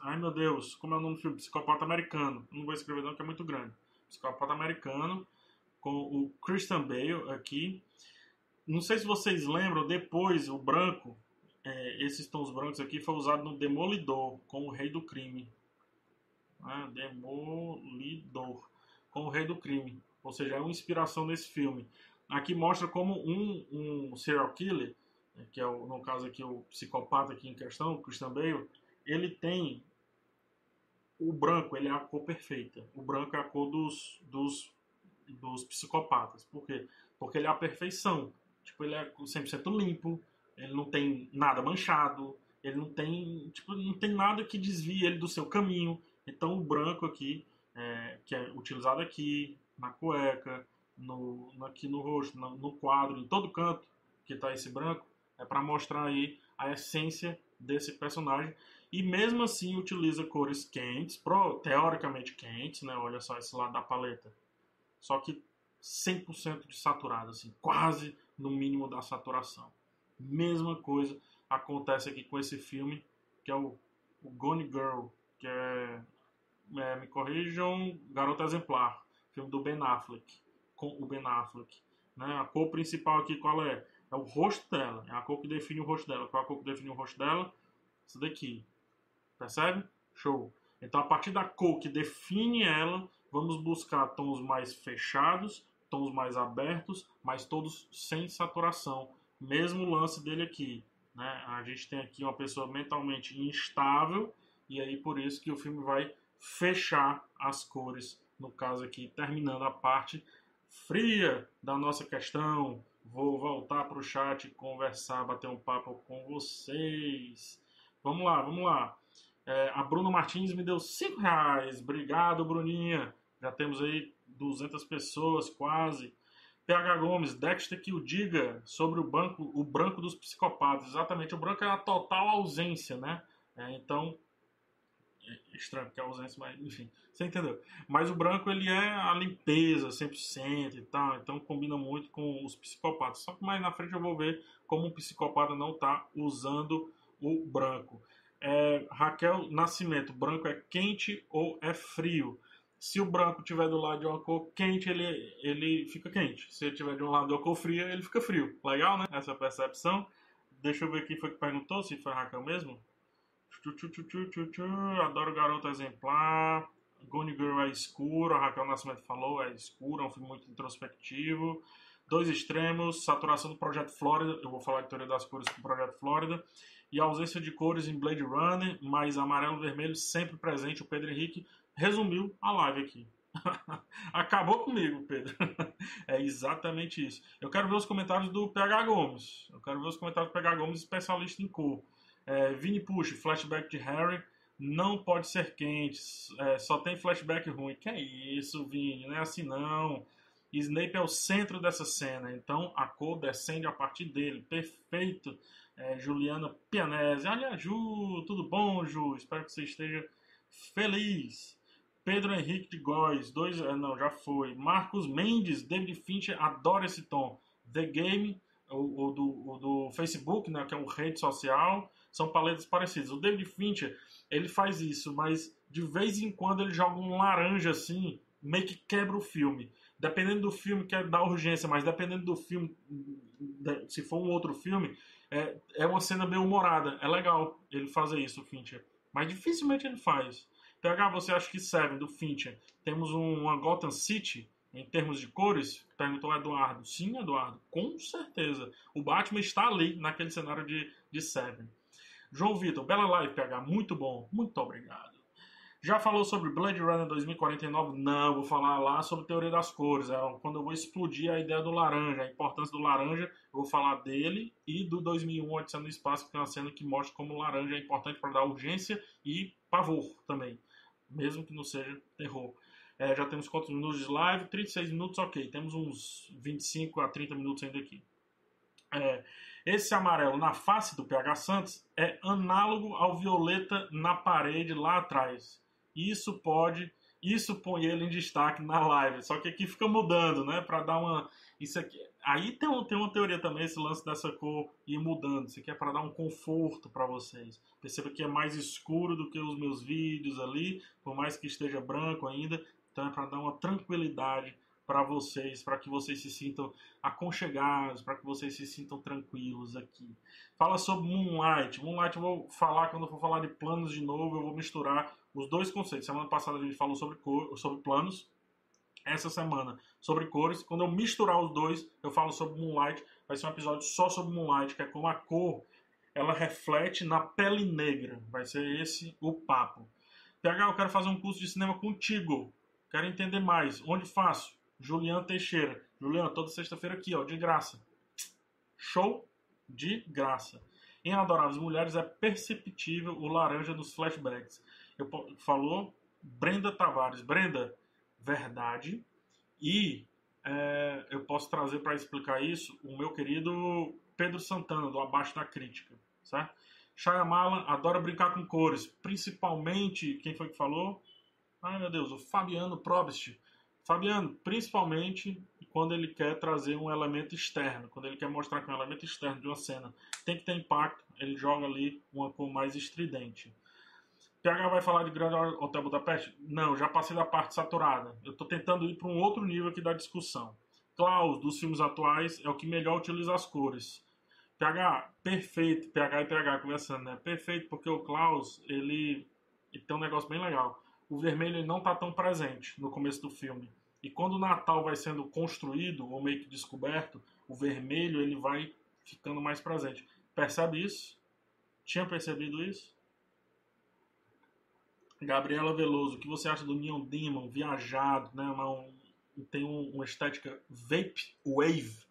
ai meu Deus, como é o nome do filme? Psicopata Americano. Não vou escrever não, que é muito grande. Psicopata Americano com o Christian Bale aqui. Não sei se vocês lembram, depois o branco é, esses tons brancos aqui foi usado no Demolidor, com o Rei do Crime. Ah, Demolidor, com o Rei do Crime. ou seja, é uma inspiração nesse filme. Aqui mostra como um, um serial killer, né, que é o, no caso aqui o psicopata aqui em questão, o Christian Bale, ele tem o branco, ele é a cor perfeita. O branco é a cor dos, dos, dos psicopatas. Por quê? Porque ele é a perfeição. Tipo, ele é 100% limpo, ele não tem nada manchado, ele não tem, tipo, não tem nada que desvie ele do seu caminho. Então o branco aqui, é, que é utilizado aqui, na cueca, no, aqui no rosto, no, no quadro, em todo canto que está esse branco, é para mostrar aí a essência desse personagem. E mesmo assim utiliza cores quentes, pro, teoricamente quentes, né? Olha só esse lado da paleta. Só que 100% de saturado, assim, quase no mínimo da saturação. Mesma coisa acontece aqui com esse filme, que é o, o Gone Girl, que é, é, me corrijam, Garota Exemplar, filme do Ben Affleck, com o Ben Affleck. Né? A cor principal aqui qual é? É o rosto dela, é a cor que define o rosto dela. Qual é a cor que define o rosto dela? Isso daqui. Percebe? Show. Então, a partir da cor que define ela, vamos buscar tons mais fechados, tons mais abertos, mas todos sem saturação. Mesmo lance dele aqui. Né? A gente tem aqui uma pessoa mentalmente instável, e aí por isso que o filme vai fechar as cores, no caso aqui, terminando a parte fria da nossa questão. Vou voltar para o chat conversar, bater um papo com vocês. Vamos lá, vamos lá. É, a Bruna Martins me deu 5 reais. Obrigado, Bruninha. Já temos aí 200 pessoas quase. PH Gomes, Dexter que o diga sobre o banco, o branco dos psicopatas. Exatamente, o branco é a total ausência, né? É, então, estranho que é ausência, mas enfim, você entendeu. Mas o branco ele é a limpeza 100% e tal, então combina muito com os psicopatas. Só que mais na frente eu vou ver como um psicopata não está usando o branco. É, Raquel Nascimento, branco é quente ou é frio? Se o branco tiver do lado de uma cor quente, ele, ele fica quente. Se ele tiver de um lado de uma cor fria, ele fica frio. Legal, né? Essa percepção. Deixa eu ver quem foi que perguntou, se foi Raquel mesmo. Adoro Garoto Exemplar. Gone Girl é escuro, a Raquel Nascimento falou, é escuro, é um filme muito introspectivo. Dois extremos, saturação do Projeto Flórida, eu vou falar de teoria das cores com o Projeto Flórida. E ausência de cores em Blade Runner, mas amarelo e vermelho sempre presente. O Pedro Henrique resumiu a live aqui. Acabou comigo, Pedro. é exatamente isso. Eu quero ver os comentários do PH Gomes. Eu quero ver os comentários do PH Gomes, especialista em cor. É, Vini Push, flashback de Harry. Não pode ser quente, é, só tem flashback ruim. Que é isso, Vini? Não é assim não. Snape é o centro dessa cena, então a cor descende a partir dele. Perfeito, é, Juliana Pianese. Olha, Ju, tudo bom, Ju? Espero que você esteja feliz. Pedro Henrique de Góes, dois, eh, não, já foi. Marcos Mendes, David Fincher, adora esse tom. The Game, o, o, do, o do Facebook, né, que é uma rede social, são paletas parecidas. O David Fincher, ele faz isso, mas de vez em quando ele joga um laranja assim, meio que quebra o filme. Dependendo do filme, quer dar urgência, mas dependendo do filme, se for um outro filme, é, é uma cena bem humorada. É legal ele fazer isso, o Fincher. Mas dificilmente ele faz. PH, você acha que Seven, do Fincher, temos uma Gotham City em termos de cores? Perguntou Eduardo. Sim, Eduardo, com certeza. O Batman está ali, naquele cenário de, de Seven. João Vitor, bela live, PH, muito bom. Muito obrigado. Já falou sobre Blade Runner 2049? Não, vou falar lá sobre teoria das cores. É quando eu vou explodir a ideia do laranja, a importância do laranja, eu vou falar dele e do 2001 Odisseia no Espaço, que tem uma cena que mostra como o laranja é importante para dar urgência e pavor também mesmo que não seja terror. É, já temos quantos minutos de live? 36 minutos, ok. Temos uns 25 a 30 minutos ainda aqui. É, esse amarelo na face do PH Santos é análogo ao violeta na parede lá atrás. Isso pode, isso põe ele em destaque na live. Só que aqui fica mudando, né? Para dar uma, isso aqui, aí tem, tem uma teoria também esse lance dessa cor ir mudando. Isso aqui é para dar um conforto para vocês. Perceba que é mais escuro do que os meus vídeos ali, por mais que esteja branco ainda. Então é para dar uma tranquilidade para vocês, para que vocês se sintam aconchegados, para que vocês se sintam tranquilos aqui. Fala sobre Moonlight. Moonlight eu vou falar quando eu for falar de planos de novo, eu vou misturar os dois conceitos. Semana passada a gente falou sobre cor, sobre planos essa semana sobre cores. Quando eu misturar os dois, eu falo sobre Moonlight. Vai ser um episódio só sobre Moonlight, que é como a cor ela reflete na pele negra. Vai ser esse o papo. PH, eu quero fazer um curso de cinema contigo. Quero entender mais. Onde faço? Juliano Teixeira. Juliano, toda sexta-feira aqui, ó, de graça. Show de graça. Em Adoráveis Mulheres é perceptível o laranja dos flashbacks. Eu, falou Brenda Tavares. Brenda, verdade. E é, eu posso trazer para explicar isso o meu querido Pedro Santana, do Abaixo da Crítica, certo? Shyamalan adora brincar com cores, principalmente, quem foi que falou? Ai meu Deus, o Fabiano Probst. Fabiano, principalmente quando ele quer trazer um elemento externo, quando ele quer mostrar que é um elemento externo de uma cena tem que ter impacto, ele joga ali uma cor mais estridente. PH vai falar de Grande Hotel Budapeste? Não, já passei da parte saturada. Eu estou tentando ir para um outro nível aqui da discussão. Klaus, dos filmes atuais, é o que melhor utiliza as cores. PH, perfeito. PH e PH conversando, né? Perfeito, porque o Klaus, ele, ele tem um negócio bem legal. O vermelho não está tão presente no começo do filme. E quando o Natal vai sendo construído ou meio que descoberto, o vermelho ele vai ficando mais presente. Percebe isso? Tinha percebido isso? Gabriela Veloso, o que você acha do Neon Demon, viajado, né? Uma, um, tem um, uma estética Vape Wave.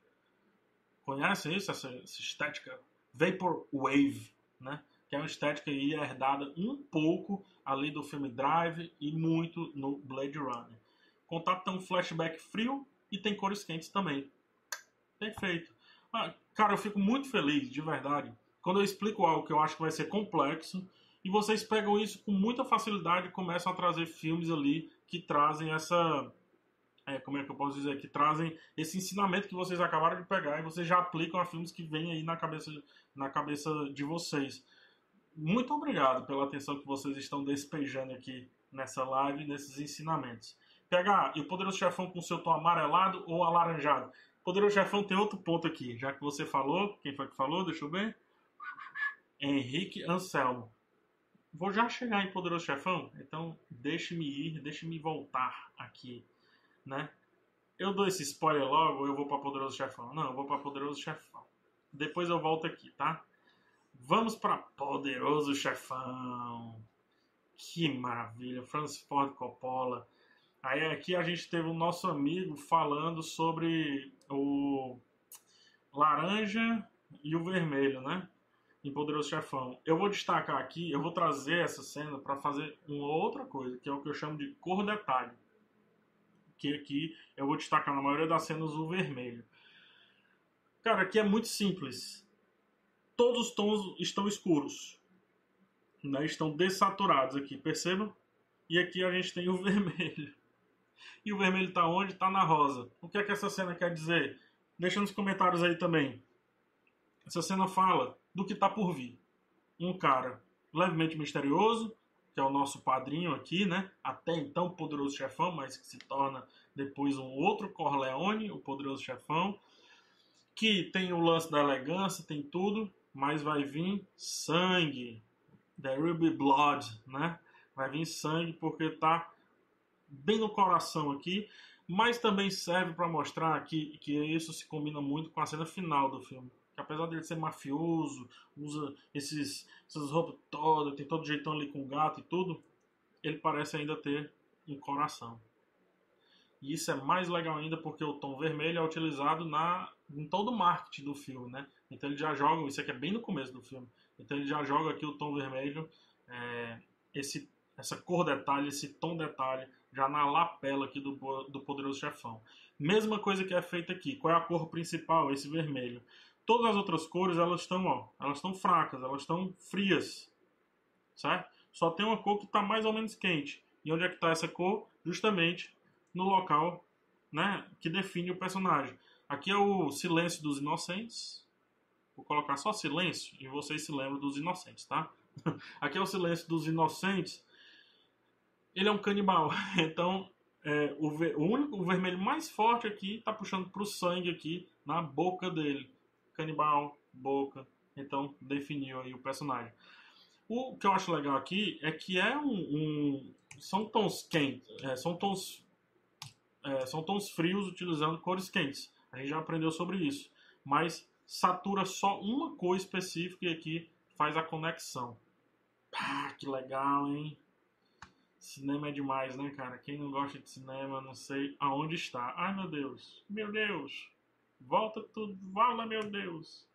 Conhecem isso? Essa, essa estética Vapor Wave, né? Que é uma estética aí herdada um pouco ali do filme Drive e muito no Blade Runner. Contato tem um flashback frio e tem cores quentes também. Perfeito. Ah, cara, eu fico muito feliz, de verdade, quando eu explico algo que eu acho que vai ser complexo e vocês pegam isso com muita facilidade e começam a trazer filmes ali que trazem essa. É, como é que eu posso dizer? Que trazem esse ensinamento que vocês acabaram de pegar e vocês já aplicam a filmes que vêm aí na cabeça, na cabeça de vocês. Muito obrigado pela atenção que vocês estão despejando aqui nessa live, nesses ensinamentos. PH, e o Poderoso Chefão com seu tom amarelado ou alaranjado? Poderoso Chefão tem outro ponto aqui, já que você falou, quem foi que falou? Deixa eu ver. Henrique Anselmo. Vou já chegar em Poderoso Chefão, então deixe-me ir, deixe-me voltar aqui, né? Eu dou esse spoiler logo ou eu vou para Poderoso Chefão? Não, eu vou para Poderoso Chefão. Depois eu volto aqui, tá? Vamos para Poderoso Chefão. Que maravilha, Francis Ford Coppola. Aí aqui a gente teve o nosso amigo falando sobre o laranja e o vermelho, né? em Poderoso Chefão. Eu vou destacar aqui, eu vou trazer essa cena para fazer uma outra coisa, que é o que eu chamo de cor detalhe. Que aqui eu vou destacar na maioria das cenas o vermelho. Cara, aqui é muito simples. Todos os tons estão escuros. Né? Estão dessaturados aqui, percebam? E aqui a gente tem o vermelho. E o vermelho está onde? Está na rosa. O que é que essa cena quer dizer? Deixa nos comentários aí também. Essa cena fala do que está por vir. Um cara levemente misterioso, que é o nosso padrinho aqui, né? Até então poderoso chefão, mas que se torna depois um outro Corleone, o poderoso chefão, que tem o lance da elegância, tem tudo, mas vai vir sangue. There will be blood, né? Vai vir sangue porque tá bem no coração aqui, mas também serve para mostrar que, que isso se combina muito com a cena final do filme apesar dele ser mafioso, usa esses, essas roupas todas, tem todo jeitão ali com gato e tudo, ele parece ainda ter um coração. E isso é mais legal ainda porque o tom vermelho é utilizado na, em todo o marketing do filme, né? Então ele já joga, isso aqui é bem no começo do filme, então ele já joga aqui o tom vermelho, é, esse, essa cor detalhe, esse tom detalhe, já na lapela aqui do, do Poderoso Chefão. Mesma coisa que é feita aqui. Qual é a cor principal? Esse vermelho. Todas as outras cores, elas estão, ó, elas estão fracas, elas estão frias, certo? Só tem uma cor que está mais ou menos quente. E onde é que está essa cor? Justamente no local, né, que define o personagem. Aqui é o Silêncio dos Inocentes. Vou colocar só silêncio e vocês se lembram dos inocentes, tá? Aqui é o Silêncio dos Inocentes. Ele é um canibal, então é, o, o, único, o vermelho mais forte aqui está puxando para o sangue aqui na boca dele canibal, boca. Então definiu aí o personagem. O que eu acho legal aqui é que é um, um são tons quentes, é, são tons é, são tons frios utilizando cores quentes. A gente já aprendeu sobre isso. Mas satura só uma cor específica e aqui faz a conexão. Ah, que legal, hein? Cinema é demais, né, cara? Quem não gosta de cinema, não sei aonde está. Ai, meu Deus. Meu Deus. Volta tudo. Vala, meu Deus.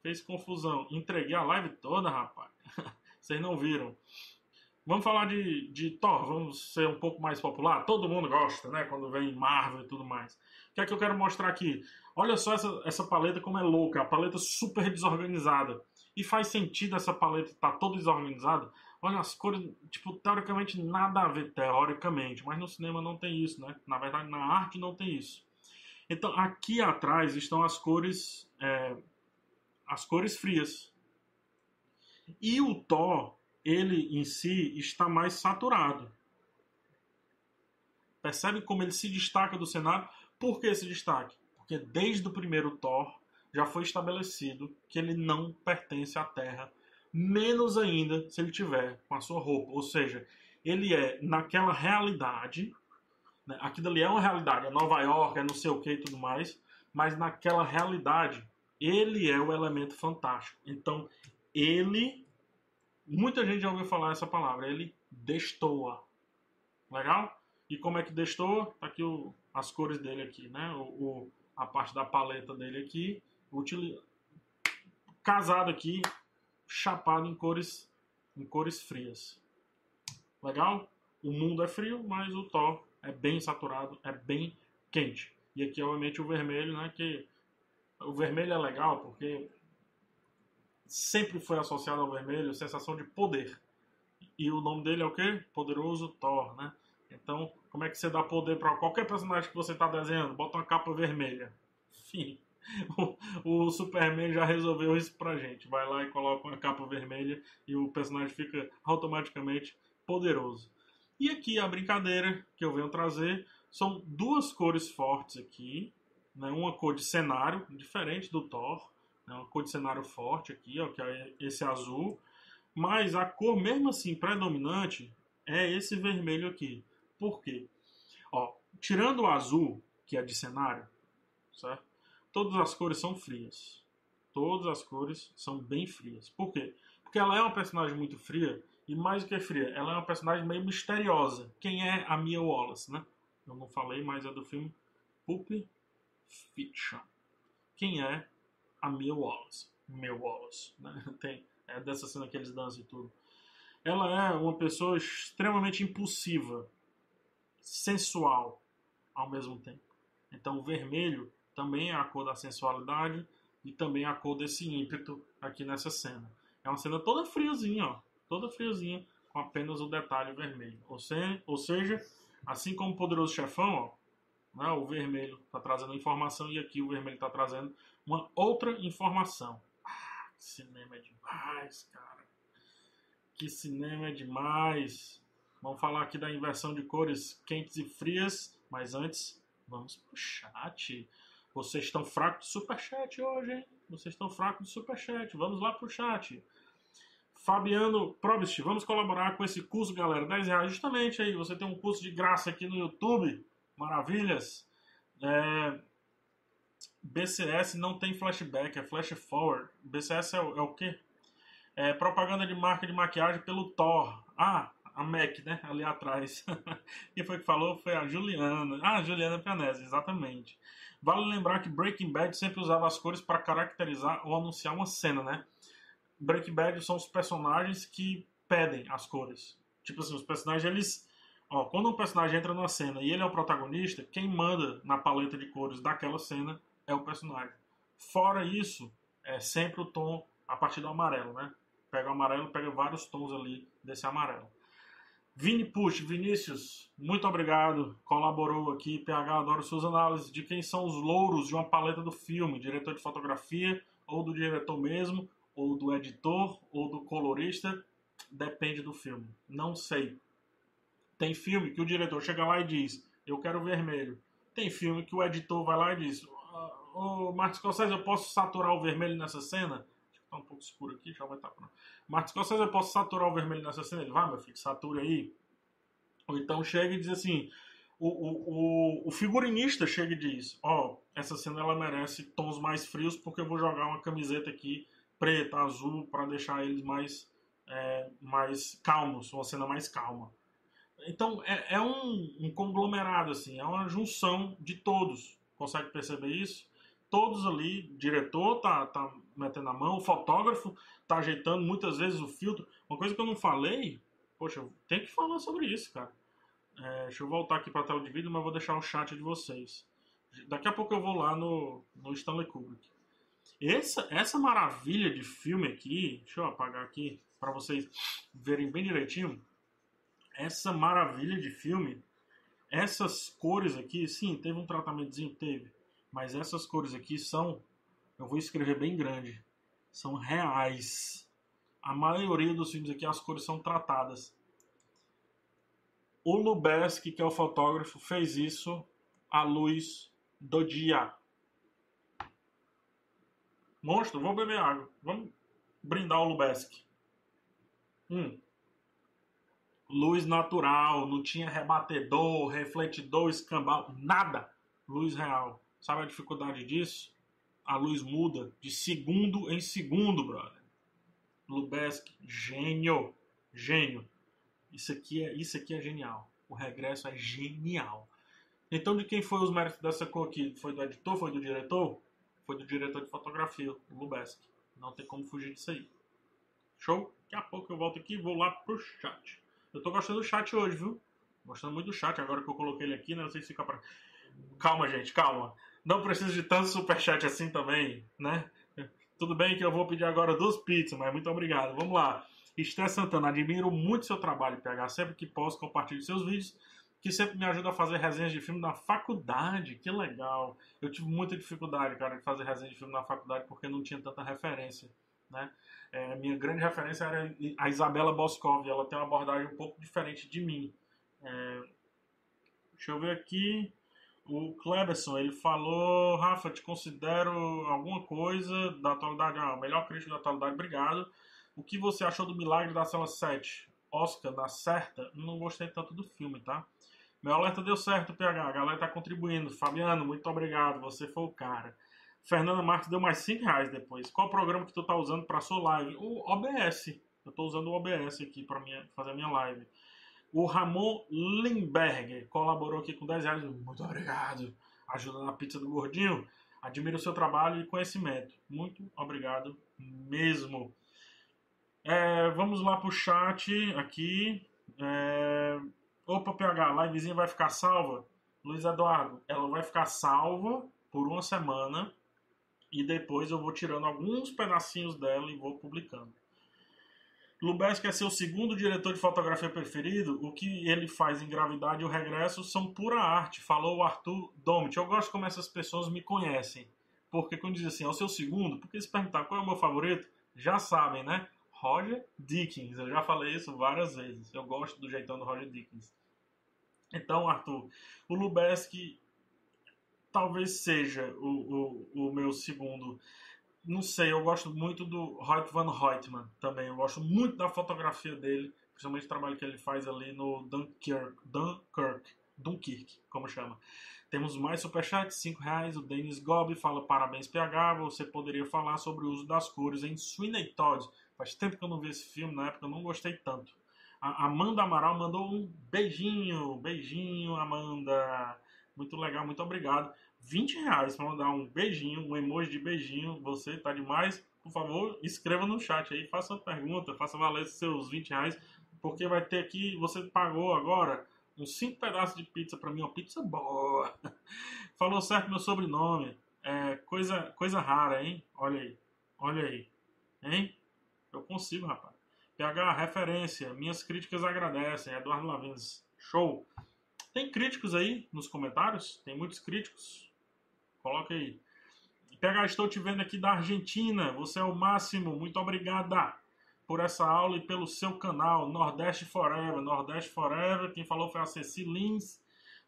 Fez confusão. Entreguei a live toda, rapaz. Vocês não viram. Vamos falar de, de Thor, vamos ser um pouco mais popular. Todo mundo gosta, né? Quando vem Marvel e tudo mais. O que é que eu quero mostrar aqui? Olha só essa, essa paleta como é louca, a paleta super desorganizada. E faz sentido essa paleta estar tá toda desorganizada? Olha, as cores, tipo, teoricamente nada a ver, teoricamente, mas no cinema não tem isso, né? Na verdade, na arte não tem isso. Então, aqui atrás estão as cores, é, as cores frias. E o Thor, ele em si está mais saturado. Percebe como ele se destaca do cenário? Por que esse destaque? Porque desde o primeiro Thor já foi estabelecido que ele não pertence à Terra, menos ainda se ele tiver com a sua roupa. Ou seja, ele é naquela realidade, né? aquilo ali é uma realidade, é Nova York, é não sei o que e tudo mais, mas naquela realidade ele é o elemento fantástico. Então ele Muita gente já ouviu falar essa palavra. Ele destoa. Legal? E como é que destoa? Tá aqui o, as cores dele aqui, né? O, o, a parte da paleta dele aqui. Util... Casado aqui, chapado em cores, em cores frias. Legal? O mundo é frio, mas o Thor é bem saturado, é bem quente. E aqui, obviamente, o vermelho, né? Que o vermelho é legal porque sempre foi associado ao vermelho sensação de poder. E o nome dele é o quê? Poderoso Thor, né? Então, como é que você dá poder para qualquer personagem que você está desenhando? Bota uma capa vermelha. Enfim, o, o, Superman já resolveu isso pra gente. Vai lá e coloca uma capa vermelha e o personagem fica automaticamente poderoso. E aqui a brincadeira que eu venho trazer são duas cores fortes aqui, né? Uma cor de cenário diferente do Thor é uma cor de cenário forte aqui, ó, que é esse azul. Mas a cor, mesmo assim, predominante é esse vermelho aqui. Por quê? Ó, tirando o azul, que é de cenário, certo? Todas as cores são frias. Todas as cores são bem frias. Por quê? Porque ela é uma personagem muito fria, e mais do que fria, ela é uma personagem meio misteriosa. Quem é a Mia Wallace, né? Eu não falei, mas é do filme Pulp Fiction. Quem é a Mia Wallace. Mia Wallace, né? Tem, é dessa cena que eles dançam e tudo. Ela é uma pessoa extremamente impulsiva, sensual ao mesmo tempo. Então o vermelho também é a cor da sensualidade e também é a cor desse ímpeto aqui nessa cena. É uma cena toda friozinha, ó, toda friozinha, com apenas o detalhe vermelho. Ou, se, ou seja, assim como o poderoso chefão, ó, né? O vermelho está trazendo informação e aqui o vermelho está trazendo uma outra informação. Ah, que cinema é demais, cara. Que cinema é demais. Vamos falar aqui da inversão de cores quentes e frias, mas antes, vamos pro chat. Vocês estão fracos de superchat hoje, hein? Vocês estão fracos de superchat. Vamos lá pro chat. Fabiano Probst, vamos colaborar com esse curso, galera. 10 reais. Justamente aí, você tem um curso de graça aqui no YouTube maravilhas. É, BCS não tem flashback, é flash forward. BCS é, o, é o quê? É propaganda de marca de maquiagem pelo Thor. Ah, a MAC, né? Ali atrás. Quem foi que falou? Foi a Juliana. Ah, Juliana Pianese, exatamente. Vale lembrar que Breaking Bad sempre usava as cores para caracterizar ou anunciar uma cena, né? Breaking Bad são os personagens que pedem as cores. Tipo assim, os personagens eles Ó, quando um personagem entra numa cena e ele é o protagonista, quem manda na paleta de cores daquela cena é o personagem. Fora isso, é sempre o tom a partir do amarelo, né? Pega o amarelo, pega vários tons ali desse amarelo. Vini Push, Vinícius, muito obrigado. Colaborou aqui. PH, adoro suas análises de quem são os louros de uma paleta do filme, diretor de fotografia, ou do diretor mesmo, ou do editor, ou do colorista. Depende do filme. Não sei. Tem filme que o diretor chega lá e diz: Eu quero vermelho. Tem filme que o editor vai lá e diz: Ô oh, Marcos Scorsese, eu posso saturar o vermelho nessa cena? Que tá um pouco escuro aqui, já vai estar pronto. Marcos Scorsese, eu posso saturar o vermelho nessa cena? Ele vai, meu filho, sature aí. Ou então chega e diz assim: o, o, o, figurinista chega e diz: Ó, oh, essa cena ela merece tons mais frios porque eu vou jogar uma camiseta aqui preta, azul, para deixar eles mais, é, mais calmos, uma cena mais calma. Então é, é um, um, conglomerado, assim, é uma junção de todos. Consegue perceber isso? Todos ali, diretor tá, tá metendo a mão, o fotógrafo tá ajeitando muitas vezes o filtro. Uma coisa que eu não falei, poxa, tem que falar sobre isso, cara é, deixa eu voltar aqui para a tela de vídeo, mas vou deixar o chat de vocês. Daqui a pouco eu vou lá no, no Stanley Kubrick. Essa, essa maravilha de filme aqui, deixa eu apagar aqui para vocês verem bem direitinho. Essa maravilha de filme, essas cores aqui, sim, teve um tratamentozinho, teve, mas essas cores aqui são, eu vou escrever bem grande, são reais. A maioria dos filmes aqui, as cores são tratadas. O Lubeski, que é o fotógrafo, fez isso à luz do dia. Monstro, vou beber água. Vamos brindar o Lubeski. Hum. Luz natural, não tinha rebatedor, refletidor, escambau, nada. Luz real. Sabe a dificuldade disso? A luz muda de segundo em segundo, brother. Lubeski, gênio, gênio. Isso aqui é, isso aqui é genial. O regresso é genial. Então, de quem foi os méritos dessa cor aqui? Foi do editor? Foi do diretor? Foi do diretor de fotografia, o. Não tem como fugir disso aí. Show? Daqui a pouco eu volto aqui e vou lá pro chat. Eu tô gostando do chat hoje, viu? Gostando muito do chat, agora que eu coloquei ele aqui, né? Não sei se fica pra. Calma, gente, calma. Não preciso de tanto superchat assim também, né? Tudo bem que eu vou pedir agora duas pizzas, mas muito obrigado. Vamos lá. Esté Santana, admiro muito seu trabalho, PH. Sempre que posso, compartilho seus vídeos, que sempre me ajuda a fazer resenhas de filme na faculdade. Que legal. Eu tive muita dificuldade, cara, de fazer resenha de filme na faculdade porque não tinha tanta referência. Né? É, minha grande referência era a Isabela Boscov. Ela tem uma abordagem um pouco diferente de mim. É, deixa eu ver aqui. O Kleberson, ele falou, Rafa, te considero alguma coisa da atualidade, ah, o melhor crítico da atualidade, obrigado. O que você achou do Milagre da Cela 7? Oscar, na certa? Não gostei tanto do filme, tá? Meu alerta deu certo, PH. A galera tá contribuindo. Fabiano, muito obrigado. Você foi o cara. Fernanda Marques deu mais 5 reais depois. Qual programa que tu tá usando para sua live? O OBS. Eu tô usando o OBS aqui para fazer a minha live. O Ramon Limberger colaborou aqui com 10 reais. Muito obrigado. Ajuda na pizza do gordinho. Admiro o seu trabalho e conhecimento. Muito obrigado mesmo. É, vamos lá pro chat aqui. É... Opa, PH, livezinha vai ficar salva? Luiz Eduardo, ela vai ficar salva por uma semana e depois eu vou tirando alguns pedacinhos dela e vou publicando. Lubeski é seu segundo diretor de fotografia preferido. O que ele faz em Gravidade e o Regresso são pura arte, falou o Arthur Domit. Eu gosto como essas pessoas me conhecem. Porque quando diz assim, é o seu segundo, porque se perguntar qual é o meu favorito, já sabem, né? Roger Dickens. Eu já falei isso várias vezes. Eu gosto do jeitão do Roger Dickens. Então, Arthur, o Lubeski talvez seja o, o, o meu segundo. Não sei, eu gosto muito do Hoyt van Hoytman também. Eu gosto muito da fotografia dele, principalmente o trabalho que ele faz ali no Dunkirk, Dunkirk, Dunkirk, como chama. Temos mais superchats, 5 reais. O Denis Gobi fala parabéns PH. Você poderia falar sobre o uso das cores em Sweeney Todd. Faz tempo que eu não vi esse filme, na época eu não gostei tanto. A Amanda Amaral mandou um beijinho, beijinho, Amanda. Muito legal, muito obrigado. 20 reais para mandar um beijinho, um emoji de beijinho. Você tá demais. Por favor, escreva no chat aí, faça uma pergunta, faça valer seus 20 reais, porque vai ter aqui, você pagou agora uns 5 pedaços de pizza para mim, uma pizza boa. Falou certo meu sobrenome. É coisa, coisa rara, hein? Olha aí, olha aí, hein? Eu consigo, rapaz. PH, referência. Minhas críticas agradecem. Eduardo Lavins. Show. Tem críticos aí nos comentários? Tem muitos críticos? Coloca aí. PH, estou te vendo aqui da Argentina. Você é o máximo. Muito obrigada por essa aula e pelo seu canal. Nordeste Forever. Nordeste Forever. Quem falou foi a Ceci Lins.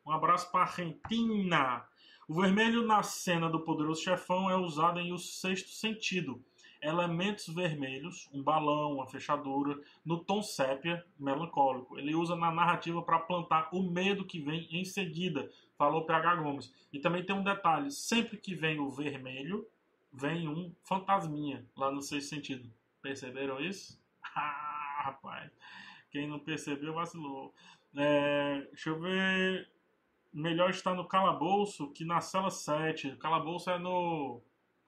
Um abraço para a Argentina. O vermelho na cena do Poderoso Chefão é usado em O Sexto Sentido elementos vermelhos, um balão, uma fechadura, no tom sépia melancólico. Ele usa na narrativa para plantar o medo que vem em seguida, falou PH Gomes. E também tem um detalhe: sempre que vem o vermelho, vem um fantasminha lá no sexto sentido. Perceberam isso? Ah, rapaz. Quem não percebeu, vacilou. É, deixa eu ver. Melhor estar no calabouço que na cela 7. O calabouço é no.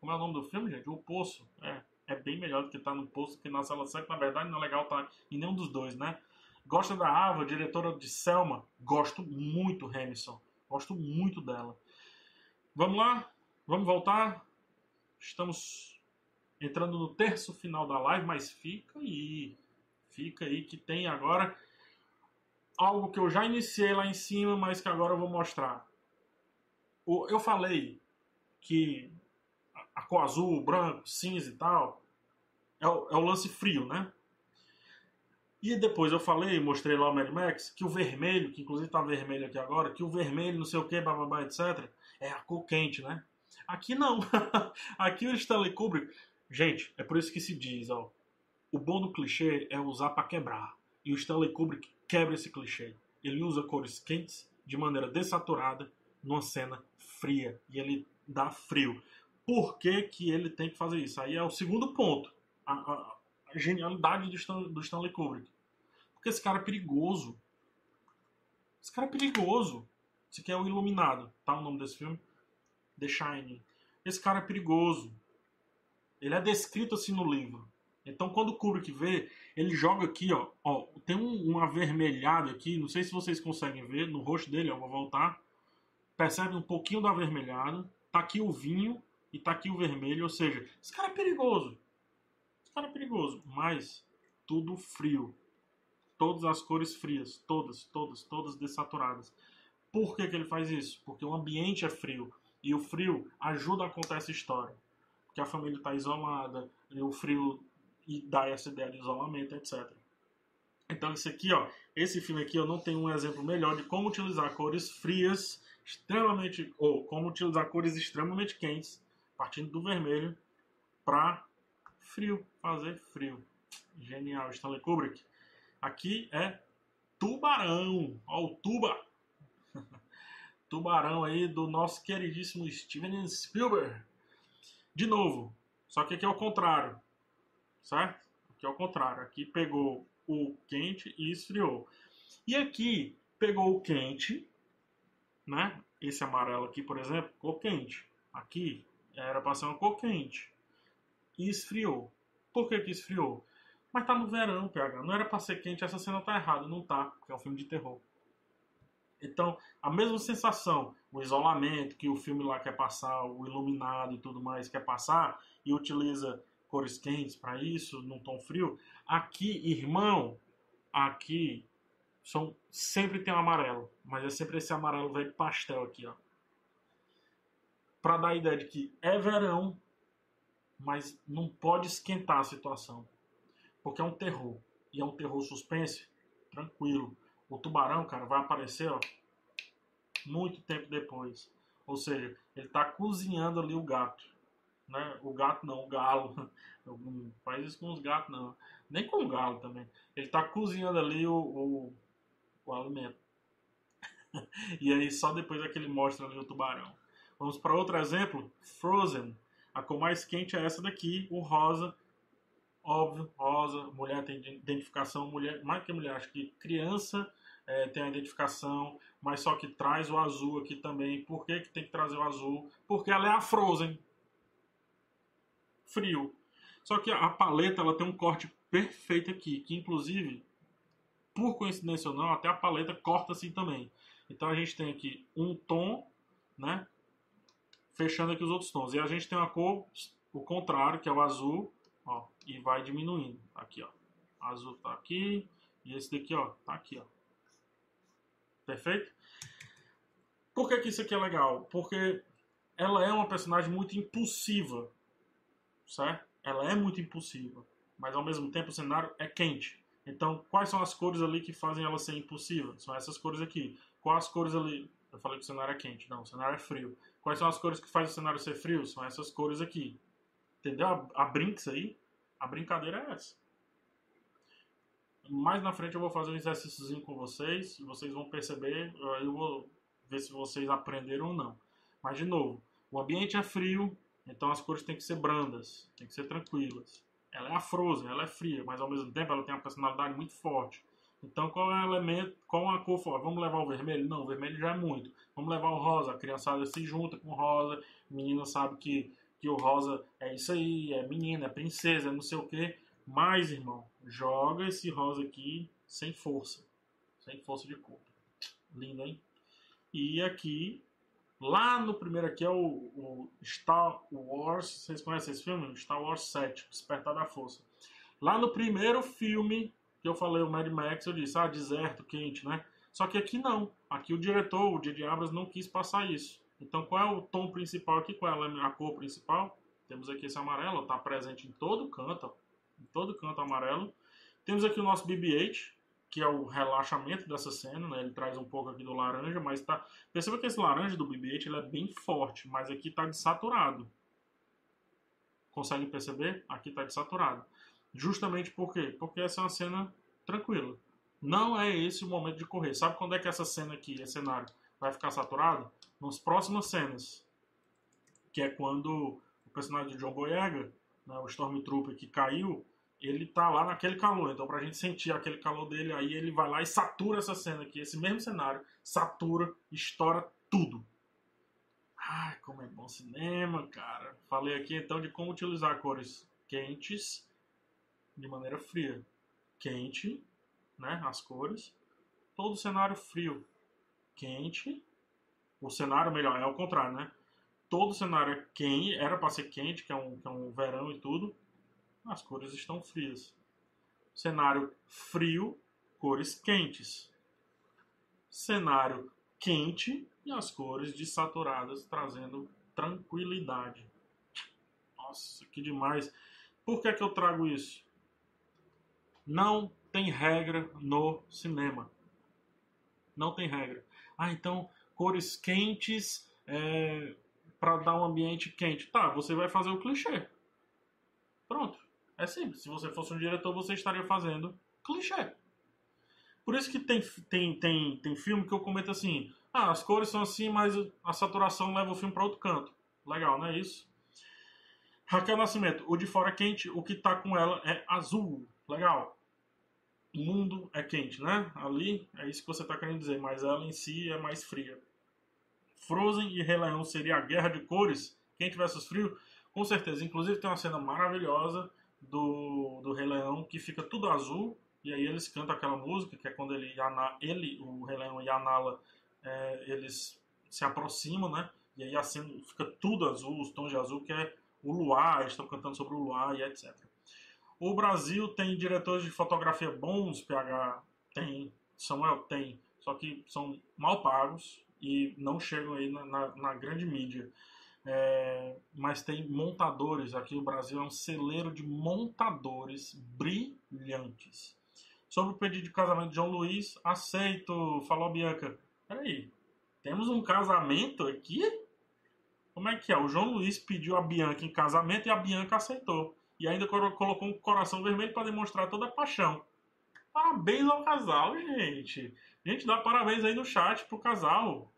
Como é o nome do filme, gente? O Poço. É, é bem melhor do que estar no Poço que na cela 7. Na verdade, não é legal estar em nenhum dos dois, né? Gosta da Ava, diretora de Selma? Gosto muito, Hamilton. Gosto muito dela. Vamos lá? Vamos voltar? Estamos entrando no terço final da live, mas fica aí. Fica aí que tem agora algo que eu já iniciei lá em cima, mas que agora eu vou mostrar. Eu falei que a cor azul, branco, cinza e tal é o, é o lance frio, né? E depois eu falei, mostrei lá o Mad Max, que o vermelho, que inclusive tá vermelho aqui agora, que o vermelho, não sei o que, bababá, etc., é a cor quente, né? Aqui não. aqui o Stanley Kubrick. Gente, é por isso que se diz, ó. O bom do clichê é usar para quebrar. E o Stanley Kubrick quebra esse clichê. Ele usa cores quentes de maneira desaturada numa cena fria. E ele dá frio. Por que, que ele tem que fazer isso? Aí é o segundo ponto. A, a, a genialidade do, Stan, do Stanley Kubrick. Porque esse cara é perigoso. Esse cara é perigoso. Esse aqui é o Iluminado, tá o nome desse filme? The Shining. Esse cara é perigoso. Ele é descrito assim no livro. Então, quando o Kubrick vê, ele joga aqui, ó, ó tem um, um avermelhado aqui, não sei se vocês conseguem ver, no rosto dele, ó, vou voltar. Percebe um pouquinho do avermelhado. Tá aqui o vinho e tá aqui o vermelho, ou seja, esse cara é perigoso. Esse cara é perigoso, mas tudo frio. Todas as cores frias, todas, todas, todas dessaturadas. Por que, que ele faz isso? Porque o ambiente é frio. E o frio ajuda a contar essa história. Porque a família está isolada, e o frio e dá essa ideia de isolamento, etc. Então esse aqui, ó, esse filme aqui eu não tenho um exemplo melhor de como utilizar cores frias extremamente ou como utilizar cores extremamente quentes, partindo do vermelho para frio, fazer frio. Genial, Stanley Kubrick. Aqui é Tubarão, ó o Tuba. Tubarão aí do nosso queridíssimo Steven Spielberg. De novo, só que aqui é o contrário certo? Aqui é o contrário. Aqui pegou o quente e esfriou. E aqui pegou o quente, né? Esse amarelo aqui, por exemplo, cor quente. Aqui era para ser uma cor quente. E esfriou. Por que que esfriou? Mas tá no verão, PH. Não era para ser quente, essa cena tá errada. Não tá, porque é um filme de terror. Então, a mesma sensação, o isolamento que o filme lá quer passar, o iluminado e tudo mais quer passar, e utiliza cores quentes para isso, num tom frio. Aqui, irmão, aqui são sempre tem um amarelo, mas é sempre esse amarelo velho pastel aqui, ó. Para dar a ideia de que é verão, mas não pode esquentar a situação. Porque é um terror. E é um terror suspense, tranquilo. O tubarão, cara, vai aparecer, ó, muito tempo depois. Ou seja, ele está cozinhando ali o gato. Né? O gato não, o galo. Não faz isso com os gatos, não. Nem com o galo também. Ele está cozinhando ali o, o, o alimento. e aí só depois é que ele mostra ali o tubarão. Vamos para outro exemplo. Frozen. A cor mais quente é essa daqui, o rosa. Óbvio, rosa. Mulher tem identificação. Mulher, mais que mulher, acho que criança é, tem a identificação. Mas só que traz o azul aqui também. Por que, que tem que trazer o azul? Porque ela é a Frozen frio. Só que a paleta ela tem um corte perfeito aqui, que inclusive, por coincidência ou não, até a paleta corta assim também. Então a gente tem aqui um tom, né? Fechando aqui os outros tons. E a gente tem uma cor, o contrário, que é o azul, ó, e vai diminuindo. Aqui, ó. Azul tá aqui, e esse daqui, ó, tá aqui, ó. Perfeito? Por que, que isso aqui é legal? Porque ela é uma personagem muito impulsiva certo? Ela é muito impulsiva, mas ao mesmo tempo o cenário é quente. Então, quais são as cores ali que fazem ela ser impulsiva? São essas cores aqui. Quais as cores ali? Eu falei que o cenário é quente. Não, o cenário é frio. Quais são as cores que fazem o cenário ser frio? São essas cores aqui. Entendeu? A, a Brinks aí, a brincadeira é essa. Mais na frente eu vou fazer um exercíciozinho com vocês, e vocês vão perceber, eu vou ver se vocês aprenderam ou não. Mas de novo, o ambiente é frio, então as cores têm que ser brandas, têm que ser tranquilas. Ela é a Frozen, ela é fria, mas ao mesmo tempo ela tem uma personalidade muito forte. Então qual é o elemento, qual a cor? Vamos levar o vermelho? Não, o vermelho já é muito. Vamos levar o rosa, a criançada se junta com o rosa, a menina sabe que, que o rosa é isso aí, é menina, é princesa, é não sei o que. Mas, irmão, joga esse rosa aqui sem força. Sem força de cor. Lindo, hein? E aqui, lá no primeiro aqui é o, o Star Wars. Vocês conhecem esse filme? Star Wars 7, Despertar da Força. Lá no primeiro filme que eu falei, o Mad Max, eu disse, ah, deserto, quente, né? Só que aqui não. Aqui o diretor, o J.J. Abrams, não quis passar isso. Então qual é o tom principal aqui? Qual é a cor principal? Temos aqui esse amarelo, está presente em todo canto. Ó em todo canto amarelo. Temos aqui o nosso BB-8, que é o relaxamento dessa cena, né? Ele traz um pouco aqui do laranja, mas tá... Perceba que esse laranja do BB-8 ele é bem forte, mas aqui está desaturado. Consegue perceber? Aqui está desaturado. Justamente por quê? Porque essa é uma cena tranquila. Não é esse o momento de correr. Sabe quando é que essa cena aqui, esse cenário, vai ficar saturado? Nas próximas cenas. Que é quando o personagem de John Boyega né, o Stormtrooper que caiu, ele tá lá naquele calor. Então, pra gente sentir aquele calor dele, aí ele vai lá e satura essa cena aqui, esse mesmo cenário, satura, estoura tudo. Ai, como é bom cinema, cara. Falei aqui então de como utilizar cores quentes de maneira fria. Quente, né, as cores. Todo cenário frio. Quente. O cenário, melhor, é o contrário, né? todo o cenário é quente, era para ser quente, que é, um, que é um verão e tudo. As cores estão frias. Cenário frio, cores quentes. Cenário quente e as cores desaturadas, trazendo tranquilidade. Nossa, que demais. Por que, é que eu trago isso? Não tem regra no cinema. Não tem regra. Ah, então cores quentes é, para dar um ambiente quente. Tá, você vai fazer o clichê. Pronto. É simples. Se você fosse um diretor, você estaria fazendo clichê. Por isso que tem, tem, tem, tem filme que eu comento assim: ah, as cores são assim, mas a saturação leva o filme para outro canto. Legal, não é isso? Raquel Nascimento, o de fora é quente, o que tá com ela é azul. Legal. O mundo é quente, né? Ali é isso que você tá querendo dizer, mas ela em si é mais fria. Frozen e Rei Leão seria a guerra de cores, quente versus frio, com certeza. Inclusive tem uma cena maravilhosa do, do Rei Leão que fica tudo azul e aí eles cantam aquela música que é quando ele, ele o Rei Leão e a Nala, é, eles se aproximam, né? E aí fica tudo azul, os tons de azul, que é o luar, eles estão cantando sobre o luar e etc. O Brasil tem diretores de fotografia bons, PH tem, Samuel tem, só que são mal pagos, e não chegam aí na, na, na grande mídia. É, mas tem montadores, aqui o Brasil é um celeiro de montadores brilhantes. Sobre o pedido de casamento de João Luiz, aceito, falou Bianca. Peraí, temos um casamento aqui? Como é que é? O João Luiz pediu a Bianca em casamento e a Bianca aceitou. E ainda colocou um coração vermelho para demonstrar toda a paixão. Parabéns ao casal, gente. Gente, dá parabéns aí no chat pro casal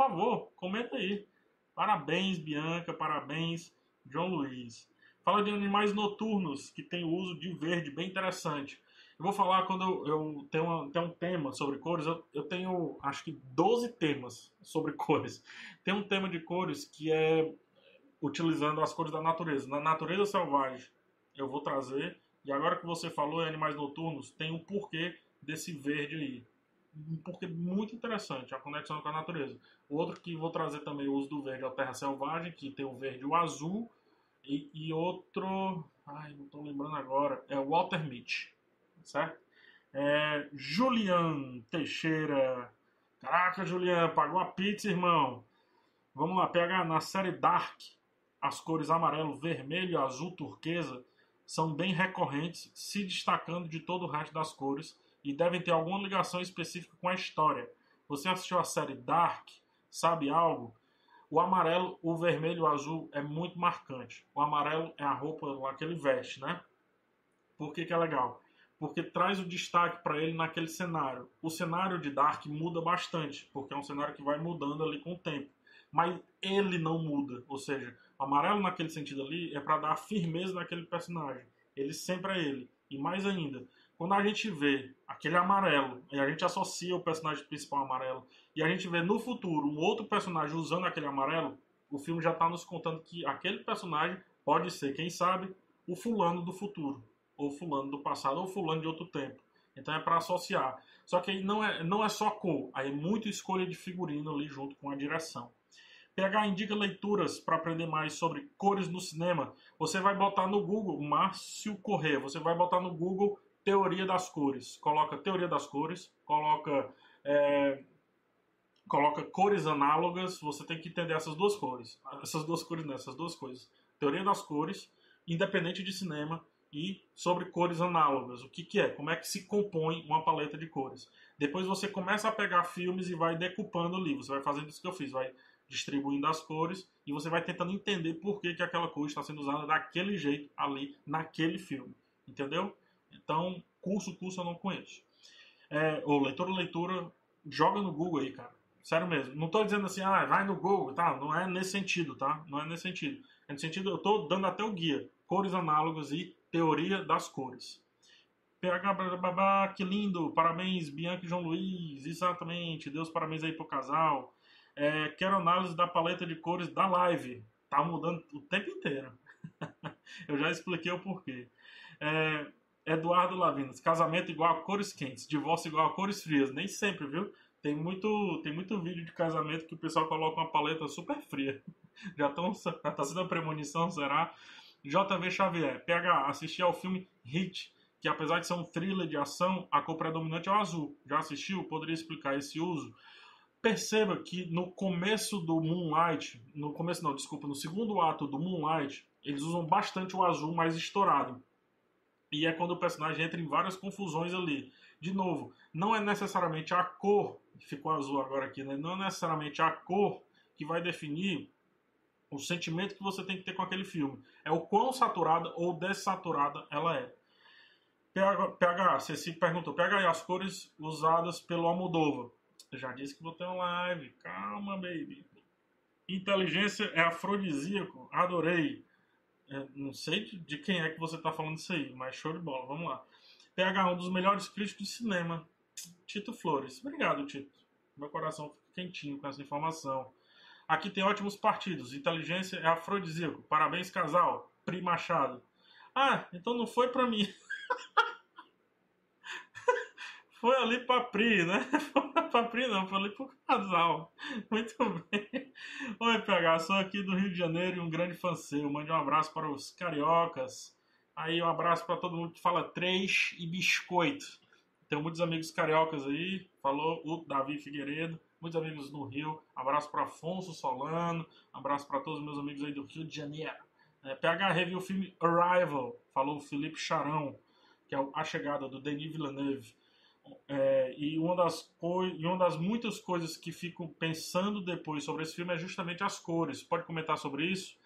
favor, comenta aí. Parabéns, Bianca, parabéns, João Luiz. Fala de animais noturnos que tem o uso de verde, bem interessante. Eu vou falar quando eu, eu tenho, uma, tenho um tema sobre cores, eu, eu tenho acho que 12 temas sobre cores. Tem um tema de cores que é utilizando as cores da natureza. Na natureza selvagem eu vou trazer, e agora que você falou em animais noturnos, tem um porquê desse verde aí um porquê muito interessante, a conexão com a natureza. O outro que vou trazer também o uso do verde é o Terra Selvagem, que tem o verde e o azul. E, e outro, ai, não estou lembrando agora, é o Walter Mitch, certo? É, Julian Teixeira. Caraca, Julian, pagou a pizza, irmão. Vamos lá, pega na série Dark. As cores amarelo, vermelho e azul turquesa são bem recorrentes, se destacando de todo o resto das cores e devem ter alguma ligação específica com a história. Você assistiu a série Dark? Sabe algo? O amarelo, o vermelho o azul é muito marcante. O amarelo é a roupa lá que ele veste, né? Por que, que é legal? Porque traz o destaque para ele naquele cenário. O cenário de Dark muda bastante, porque é um cenário que vai mudando ali com o tempo. Mas ele não muda. Ou seja, o amarelo naquele sentido ali é para dar firmeza naquele personagem. Ele sempre é ele. E mais ainda, quando a gente vê aquele amarelo e a gente associa o personagem principal amarelo e a gente vê no futuro um outro personagem usando aquele amarelo, o filme já está nos contando que aquele personagem pode ser, quem sabe, o fulano do futuro, ou fulano do passado, ou fulano de outro tempo. Então é para associar. Só que aí não é, não é só cor, aí é muita escolha de figurino ali junto com a direção. PH indica leituras para aprender mais sobre cores no cinema. Você vai botar no Google Márcio Corrêa, você vai botar no Google teoria das cores. Coloca teoria das cores, coloca, é, coloca cores análogas. Você tem que entender essas duas cores. Essas duas cores, não, essas duas coisas. Teoria das cores, independente de cinema, e sobre cores análogas. O que, que é? Como é que se compõe uma paleta de cores. Depois você começa a pegar filmes e vai decupando ali. Você vai fazendo isso que eu fiz. Vai distribuindo as cores e você vai tentando entender por que, que aquela cor está sendo usada daquele jeito ali naquele filme. Entendeu? Então, curso, curso eu não conheço. É, ou leitura, leitura, joga no Google aí, cara. Sério mesmo. Não estou dizendo assim, ah, vai no Google, tá? Não é nesse sentido, tá? Não é nesse sentido. É nesse sentido, eu estou dando até o guia. Cores análogas e teoria das cores. PH que lindo, parabéns, Bianca e João Luiz, exatamente, Deus parabéns aí pro casal. É, quero análise da paleta de cores da live, tá mudando o tempo inteiro. eu já expliquei o porquê. É, Eduardo Lavinas, casamento igual a cores quentes, divórcio igual a cores frias. Nem sempre, viu? Tem muito, tem muito vídeo de casamento que o pessoal coloca uma paleta super fria. Já, tão, já tá sendo a premonição, será? JV Xavier, PH, assisti ao filme Hit, que apesar de ser um thriller de ação, a cor predominante é o azul. Já assistiu? Poderia explicar esse uso? Perceba que no começo do Moonlight, no começo não, desculpa, no segundo ato do Moonlight, eles usam bastante o azul mais estourado. E é quando o personagem entra em várias confusões ali. De novo, não é necessariamente a cor, ficou azul agora aqui, né? Não é necessariamente a cor que vai definir o sentimento que você tem que ter com aquele filme. É o quão saturada ou dessaturada ela é. PH, PH você se perguntou, PH, e as cores usadas pelo Almodóvar? Já disse que vou ter uma live. Calma, baby. Inteligência é afrodisíaco. Adorei. É, não sei de, de, quem é que você está falando isso aí, mas show de bola, vamos lá. PH, um dos melhores críticos de cinema. Tito Flores. Obrigado, Tito. Meu coração fica quentinho com essa informação. Aqui tem ótimos partidos. Inteligência é afrodisíaco. Parabéns, casal. Pri Machado. Ah, então não foi para mim. foi ali pra Pri, né? Foi pra Pri não, foi ali pro casal. Muito bem. Oi, PH, sou aqui do Rio de Janeiro e um grande fã seu. Mande um abraço para os cariocas. Aí um abraço para todo mundo que fala três e biscoito. Tenho muitos amigos cariocas aí. Falou o Davi Figueiredo. Muitos amigos no Rio. Abraço para Afonso Solano. Abraço para todos os meus amigos aí do Rio de Janeiro. É, PH review o filme Arrival. Falou o Felipe Charão, que é A Chegada do Denis Villeneuve. É, e, uma das e uma das muitas coisas que fico pensando depois sobre esse filme é justamente as cores. Pode comentar sobre isso?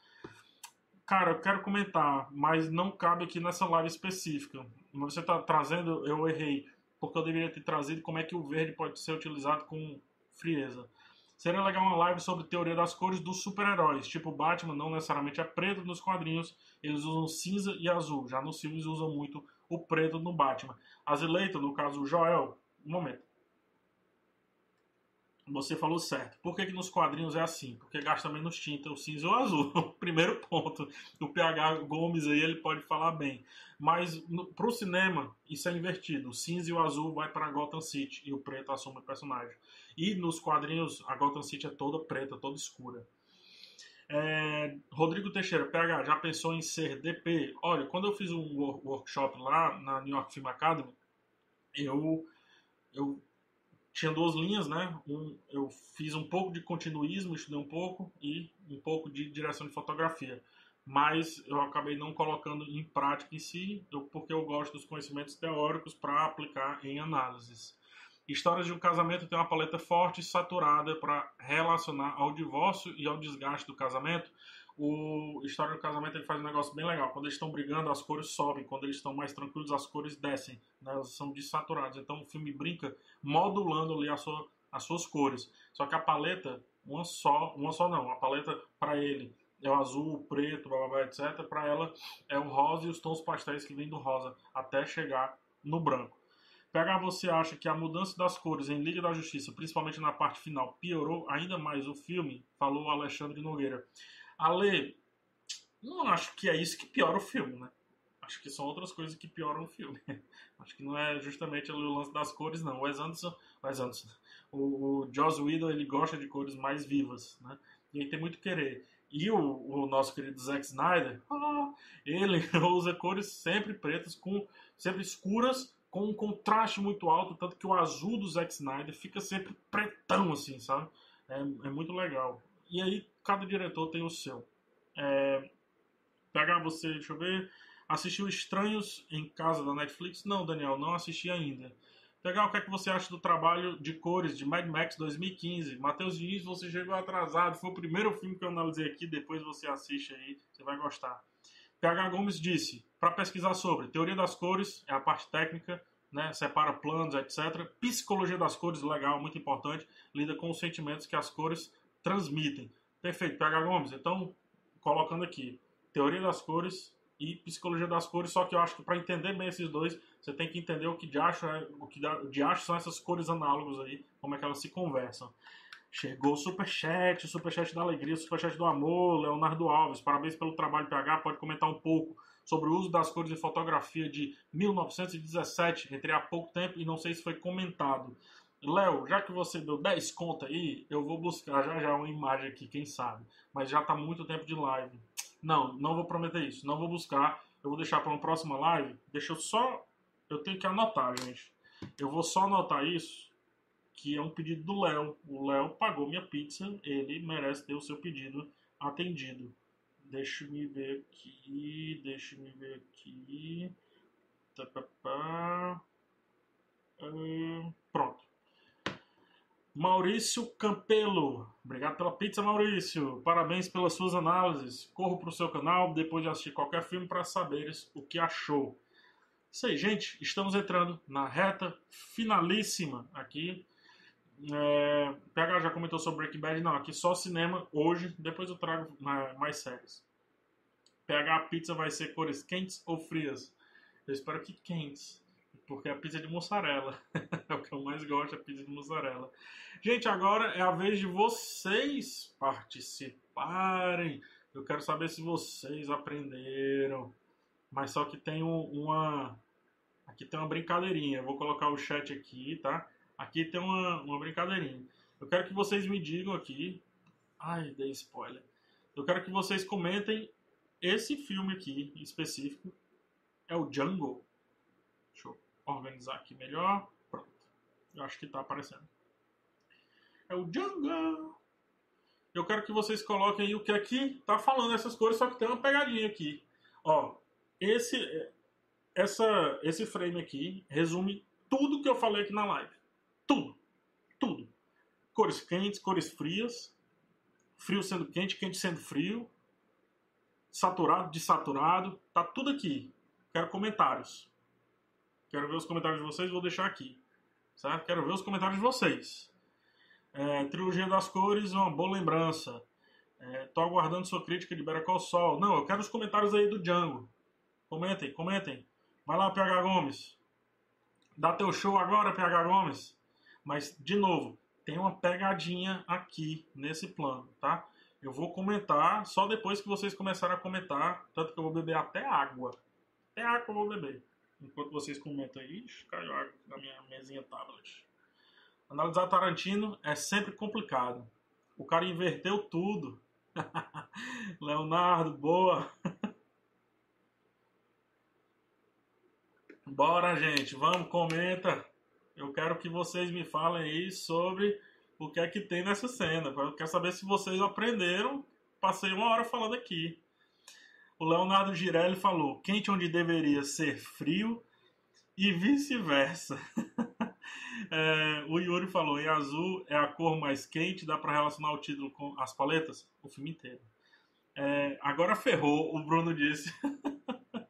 Cara, eu quero comentar, mas não cabe aqui nessa live específica. Você está trazendo, eu errei, porque eu deveria ter trazido como é que o verde pode ser utilizado com frieza. Seria legal uma live sobre teoria das cores dos super-heróis. Tipo, Batman não necessariamente é preto nos quadrinhos, eles usam cinza e azul. Já nos filmes usam muito o preto no Batman. Azileito, no caso o Joel, um momento. Você falou certo. Por que, que nos quadrinhos é assim? Porque gasta menos tinta o cinza e o azul. Primeiro ponto. O PH Gomes aí ele pode falar bem. Mas para o cinema, isso é invertido. O cinza e o azul vai para Gotham City e o preto assume o personagem. E nos quadrinhos, a Gotham City é toda preta, toda escura. É, Rodrigo Teixeira, PH, já pensou em ser DP? Olha, quando eu fiz um workshop lá na New York Film Academy, eu, eu tinha duas linhas, né? Um, eu fiz um pouco de continuismo, estudei um pouco, e um pouco de direção de fotografia. Mas eu acabei não colocando em prática em si, eu, porque eu gosto dos conhecimentos teóricos para aplicar em análises. Histórias de um casamento tem uma paleta forte e saturada para relacionar ao divórcio e ao desgaste do casamento. O História do Casamento ele faz um negócio bem legal. Quando eles estão brigando, as cores sobem. Quando eles estão mais tranquilos, as cores descem. Né? Elas são desaturadas. Então o filme brinca modulando ali a sua, as suas cores. Só que a paleta, uma só, uma só não. A paleta para ele é o azul, o preto, blá, blá, blá, etc. Para ela é o rosa e os tons pastéis que vêm do rosa até chegar no branco. PH, você acha que a mudança das cores em Liga da Justiça, principalmente na parte final, piorou ainda mais o filme? Falou Alexandre Nogueira. Ale, não acho que é isso que piora o filme, né? Acho que são outras coisas que pioram o filme. acho que não é justamente o lance das cores, não. O Wes Anderson, Wes Anderson o, o Joss Whedon, ele gosta de cores mais vivas, né? E ele tem muito querer. E o, o nosso querido Zack Snyder, ele usa cores sempre pretas, com sempre escuras, com um contraste muito alto, tanto que o azul do Zack Snyder fica sempre pretão, assim, sabe? É, é muito legal. E aí, cada diretor tem o seu. É, pegar você, deixa eu ver. Assistiu Estranhos em Casa da Netflix? Não, Daniel, não assisti ainda. Pegar o que é que você acha do trabalho de cores de Mad Max 2015? Matheus Diniz, você chegou atrasado. Foi o primeiro filme que eu analisei aqui. Depois você assiste aí, você vai gostar. PH Gomes disse, para pesquisar sobre teoria das cores, é a parte técnica, né, separa planos, etc. Psicologia das cores, legal, muito importante, lida com os sentimentos que as cores transmitem. Perfeito, PH Gomes. Então, colocando aqui, teoria das cores e psicologia das cores, só que eu acho que para entender bem esses dois, você tem que entender o que de acho, é, o que de acho são essas cores análogas aí, como é que elas se conversam. Chegou o superchat, o superchat da alegria, o superchat do amor, Leonardo Alves. Parabéns pelo trabalho, PH. Pode comentar um pouco sobre o uso das cores em fotografia de 1917. Entrei há pouco tempo e não sei se foi comentado. Léo, já que você deu 10 contas aí, eu vou buscar já já uma imagem aqui, quem sabe. Mas já tá muito tempo de live. Não, não vou prometer isso. Não vou buscar. Eu vou deixar para uma próxima live. Deixa eu só. Eu tenho que anotar, gente. Eu vou só anotar isso que é um pedido do Léo. O Léo pagou minha pizza, ele merece ter o seu pedido atendido. Deixa me ver aqui, deixa me ver aqui. Tá, tá. Hum, pronto. Maurício Campelo, obrigado pela pizza, Maurício. Parabéns pelas suas análises. Corro para o seu canal depois de assistir qualquer filme para saberes o que achou. Isso aí, gente. Estamos entrando na reta finalíssima aqui é, PH já comentou sobre Breaking Bad, não, aqui só cinema hoje, depois eu trago mais séries. PH, pizza vai ser cores quentes ou frias? Eu espero que quentes, porque a pizza é de mussarela é o que eu mais gosto, a pizza de mussarela. Gente, agora é a vez de vocês participarem. Eu quero saber se vocês aprenderam. Mas só que tem uma. Aqui tem uma brincadeirinha. Eu vou colocar o chat aqui, tá? Aqui tem uma, uma brincadeirinha. Eu quero que vocês me digam aqui. Ai, dei spoiler. Eu quero que vocês comentem esse filme aqui em específico. É o Jungle. Deixa eu organizar aqui melhor. Pronto. Eu acho que está aparecendo. É o Jungle. Eu quero que vocês coloquem aí o que aqui tá falando essas cores, só que tem uma pegadinha aqui. Ó, esse essa esse frame aqui resume tudo que eu falei aqui na live. Tudo. Tudo. Cores quentes, cores frias. Frio sendo quente, quente sendo frio. Saturado, desaturado. Tá tudo aqui. Quero comentários. Quero ver os comentários de vocês, vou deixar aqui. Certo? Quero ver os comentários de vocês. É, Trilogia das Cores, uma boa lembrança. É, tô aguardando sua crítica de Call Sol. Não, eu quero os comentários aí do Django. Comentem, comentem. Vai lá, PH Gomes. Dá teu show agora, PH Gomes. Mas, de novo, tem uma pegadinha aqui nesse plano, tá? Eu vou comentar só depois que vocês começarem a comentar, tanto que eu vou beber até água. Até água eu vou beber. Enquanto vocês comentam aí, caiu água na minha mesinha tablet. Analisar Tarantino é sempre complicado. O cara inverteu tudo. Leonardo, boa. Bora, gente. Vamos, comenta. Eu quero que vocês me falem aí sobre o que é que tem nessa cena. Eu quero saber se vocês aprenderam. Passei uma hora falando aqui. O Leonardo Girelli falou: quente onde deveria ser frio e vice-versa. É, o Yuri falou: em azul é a cor mais quente, dá para relacionar o título com as paletas? O filme inteiro. É, agora ferrou, o Bruno disse.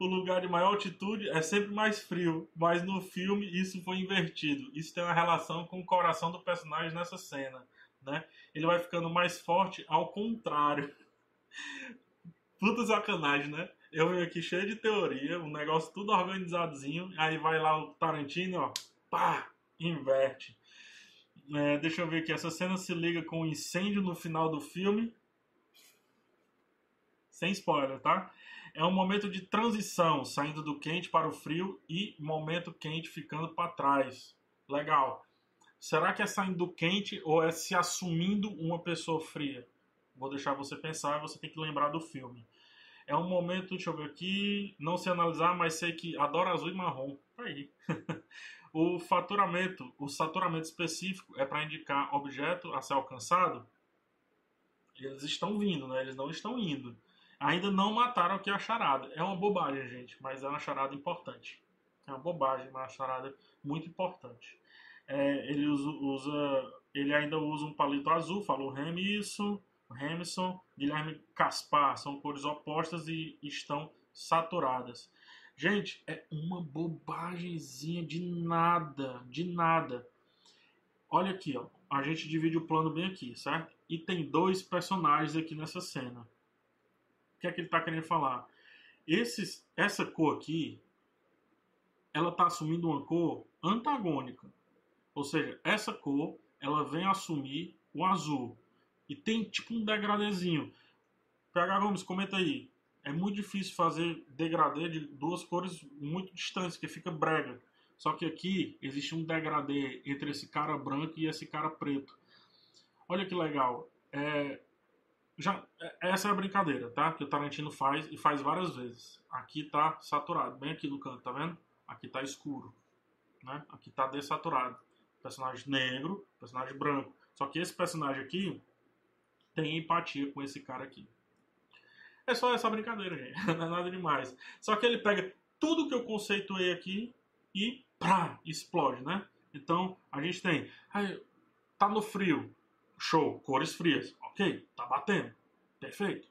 o lugar de maior altitude é sempre mais frio, mas no filme isso foi invertido. Isso tem uma relação com o coração do personagem nessa cena. Né? Ele vai ficando mais forte ao contrário. Puta sacanagem, né? Eu venho aqui cheio de teoria, um negócio tudo organizadozinho, aí vai lá o Tarantino, ó, pá, inverte. É, deixa eu ver aqui, essa cena se liga com o um incêndio no final do filme. Sem spoiler, tá? É um momento de transição, saindo do quente para o frio e momento quente ficando para trás. Legal. Será que é saindo do quente ou é se assumindo uma pessoa fria? Vou deixar você pensar, você tem que lembrar do filme. É um momento, deixa eu ver aqui, não sei analisar, mas sei que adoro azul e marrom. Tá aí. o faturamento, o saturamento específico é para indicar objeto a ser alcançado. Eles estão vindo, né? Eles não estão indo. Ainda não mataram aqui a charada. É uma bobagem, gente, mas é uma charada importante. É uma bobagem, mas é uma charada muito importante. É, ele usa, ele ainda usa um palito azul, falou isso. Hamilton, Guilherme Caspar, são cores opostas e estão saturadas. Gente, é uma bobagemzinha de nada, de nada. Olha aqui, ó. A gente divide o plano bem aqui, certo? E tem dois personagens aqui nessa cena. Que é que ele está querendo falar? Esses, essa cor aqui, ela está assumindo uma cor antagônica. Ou seja, essa cor, ela vem assumir o azul. E tem tipo um degradezinho. PH Gomes, comenta aí. É muito difícil fazer degradê de duas cores muito distantes, que fica brega. Só que aqui existe um degradê entre esse cara branco e esse cara preto. Olha que legal. É, já, é, essa é a brincadeira, tá? Que o Tarantino faz e faz várias vezes. Aqui tá saturado, bem aqui no canto, tá vendo? Aqui tá escuro, né? Aqui tá desaturado. Personagem negro, personagem branco. Só que esse personagem aqui, tem empatia com esse cara aqui. É só essa brincadeira, gente. Não é nada demais. Só que ele pega tudo que eu conceituei aqui e pá, explode, né? Então a gente tem. Aí, tá no frio. Show, cores frias. Ok, tá batendo. Perfeito.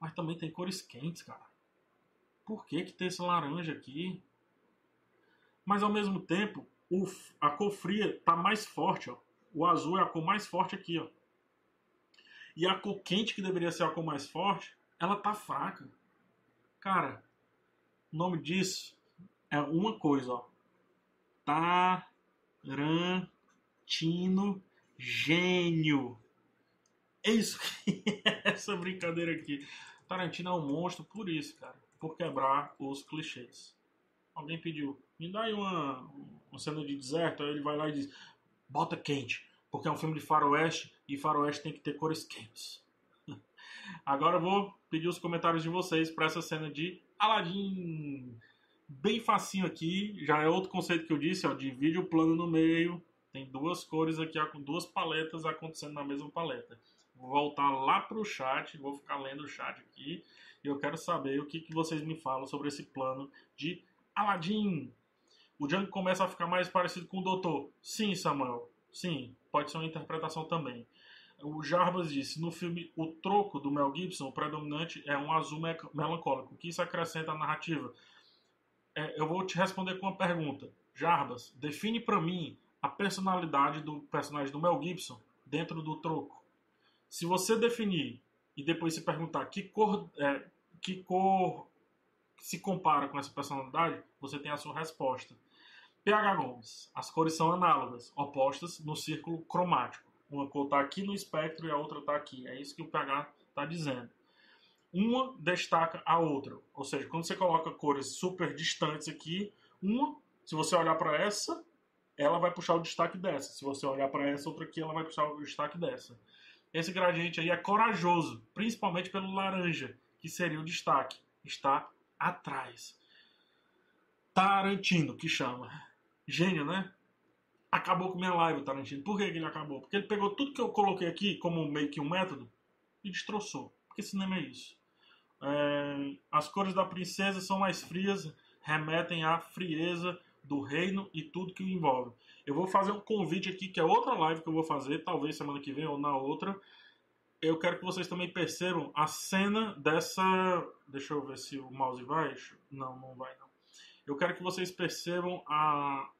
Mas também tem cores quentes, cara. Por que, que tem esse laranja aqui? Mas ao mesmo tempo, o, a cor fria tá mais forte, ó. O azul é a cor mais forte aqui, ó. E a cor quente, que deveria ser a cor mais forte, ela tá fraca. Cara, o nome disso é uma coisa, ó. Tarantino gênio. É isso que é essa brincadeira aqui. Tarantino é um monstro por isso, cara. Por quebrar os clichês. Alguém pediu, me dá aí uma, uma cena de deserto. Aí ele vai lá e diz, bota quente porque é um filme de faroeste e faroeste tem que ter cores quentes. Agora eu vou pedir os comentários de vocês para essa cena de Aladdin. Bem facinho aqui, já é outro conceito que eu disse, ó, divide o plano no meio, tem duas cores aqui, com duas paletas acontecendo na mesma paleta. Vou voltar lá para o chat, vou ficar lendo o chat aqui, e eu quero saber o que, que vocês me falam sobre esse plano de Aladdin. O Django começa a ficar mais parecido com o Doutor. Sim, Samuel. Sim, pode ser uma interpretação também. O Jarbas disse: no filme O Troco do Mel Gibson, o predominante é um azul me melancólico. O que isso acrescenta à narrativa? É, eu vou te responder com uma pergunta. Jarbas, define para mim a personalidade do personagem do Mel Gibson dentro do Troco. Se você definir e depois se perguntar que cor, é, que cor se compara com essa personalidade, você tem a sua resposta. PH Gomes. As cores são análogas, opostas no círculo cromático. Uma cor está aqui no espectro e a outra está aqui. É isso que o PH está dizendo. Uma destaca a outra. Ou seja, quando você coloca cores super distantes aqui, uma, se você olhar para essa, ela vai puxar o destaque dessa. Se você olhar para essa outra aqui, ela vai puxar o destaque dessa. Esse gradiente aí é corajoso, principalmente pelo laranja, que seria o destaque. Está atrás. Tarantino, que chama. Gênio, né? Acabou com minha live, Tarantino. Por que ele acabou? Porque ele pegou tudo que eu coloquei aqui como meio que um método e destroçou. Porque cinema é isso. É, as cores da princesa são mais frias, remetem à frieza do reino e tudo que o envolve. Eu vou fazer um convite aqui, que é outra live que eu vou fazer, talvez semana que vem ou na outra. Eu quero que vocês também percebam a cena dessa. Deixa eu ver se o mouse vai. Não, não vai não. Eu quero que vocês percebam a,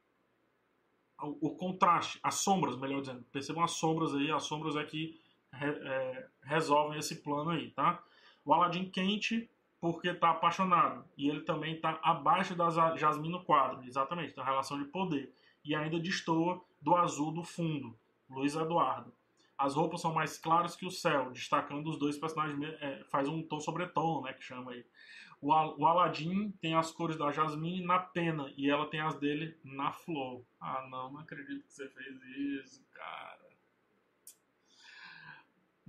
o contraste, as sombras, melhor dizendo. Percebam as sombras aí, as sombras é que é, resolvem esse plano aí, tá? O Aladdin quente porque está apaixonado e ele também está abaixo da Jasmine no quadro, exatamente, da relação de poder e ainda destoa do azul do fundo, Luiz Eduardo. As roupas são mais claras que o céu, destacando os dois personagens, é, faz um tom sobre tom, né, que chama aí. O, o Aladdin tem as cores da Jasmine na pena e ela tem as dele na flor. Ah, não, não acredito que você fez isso, cara.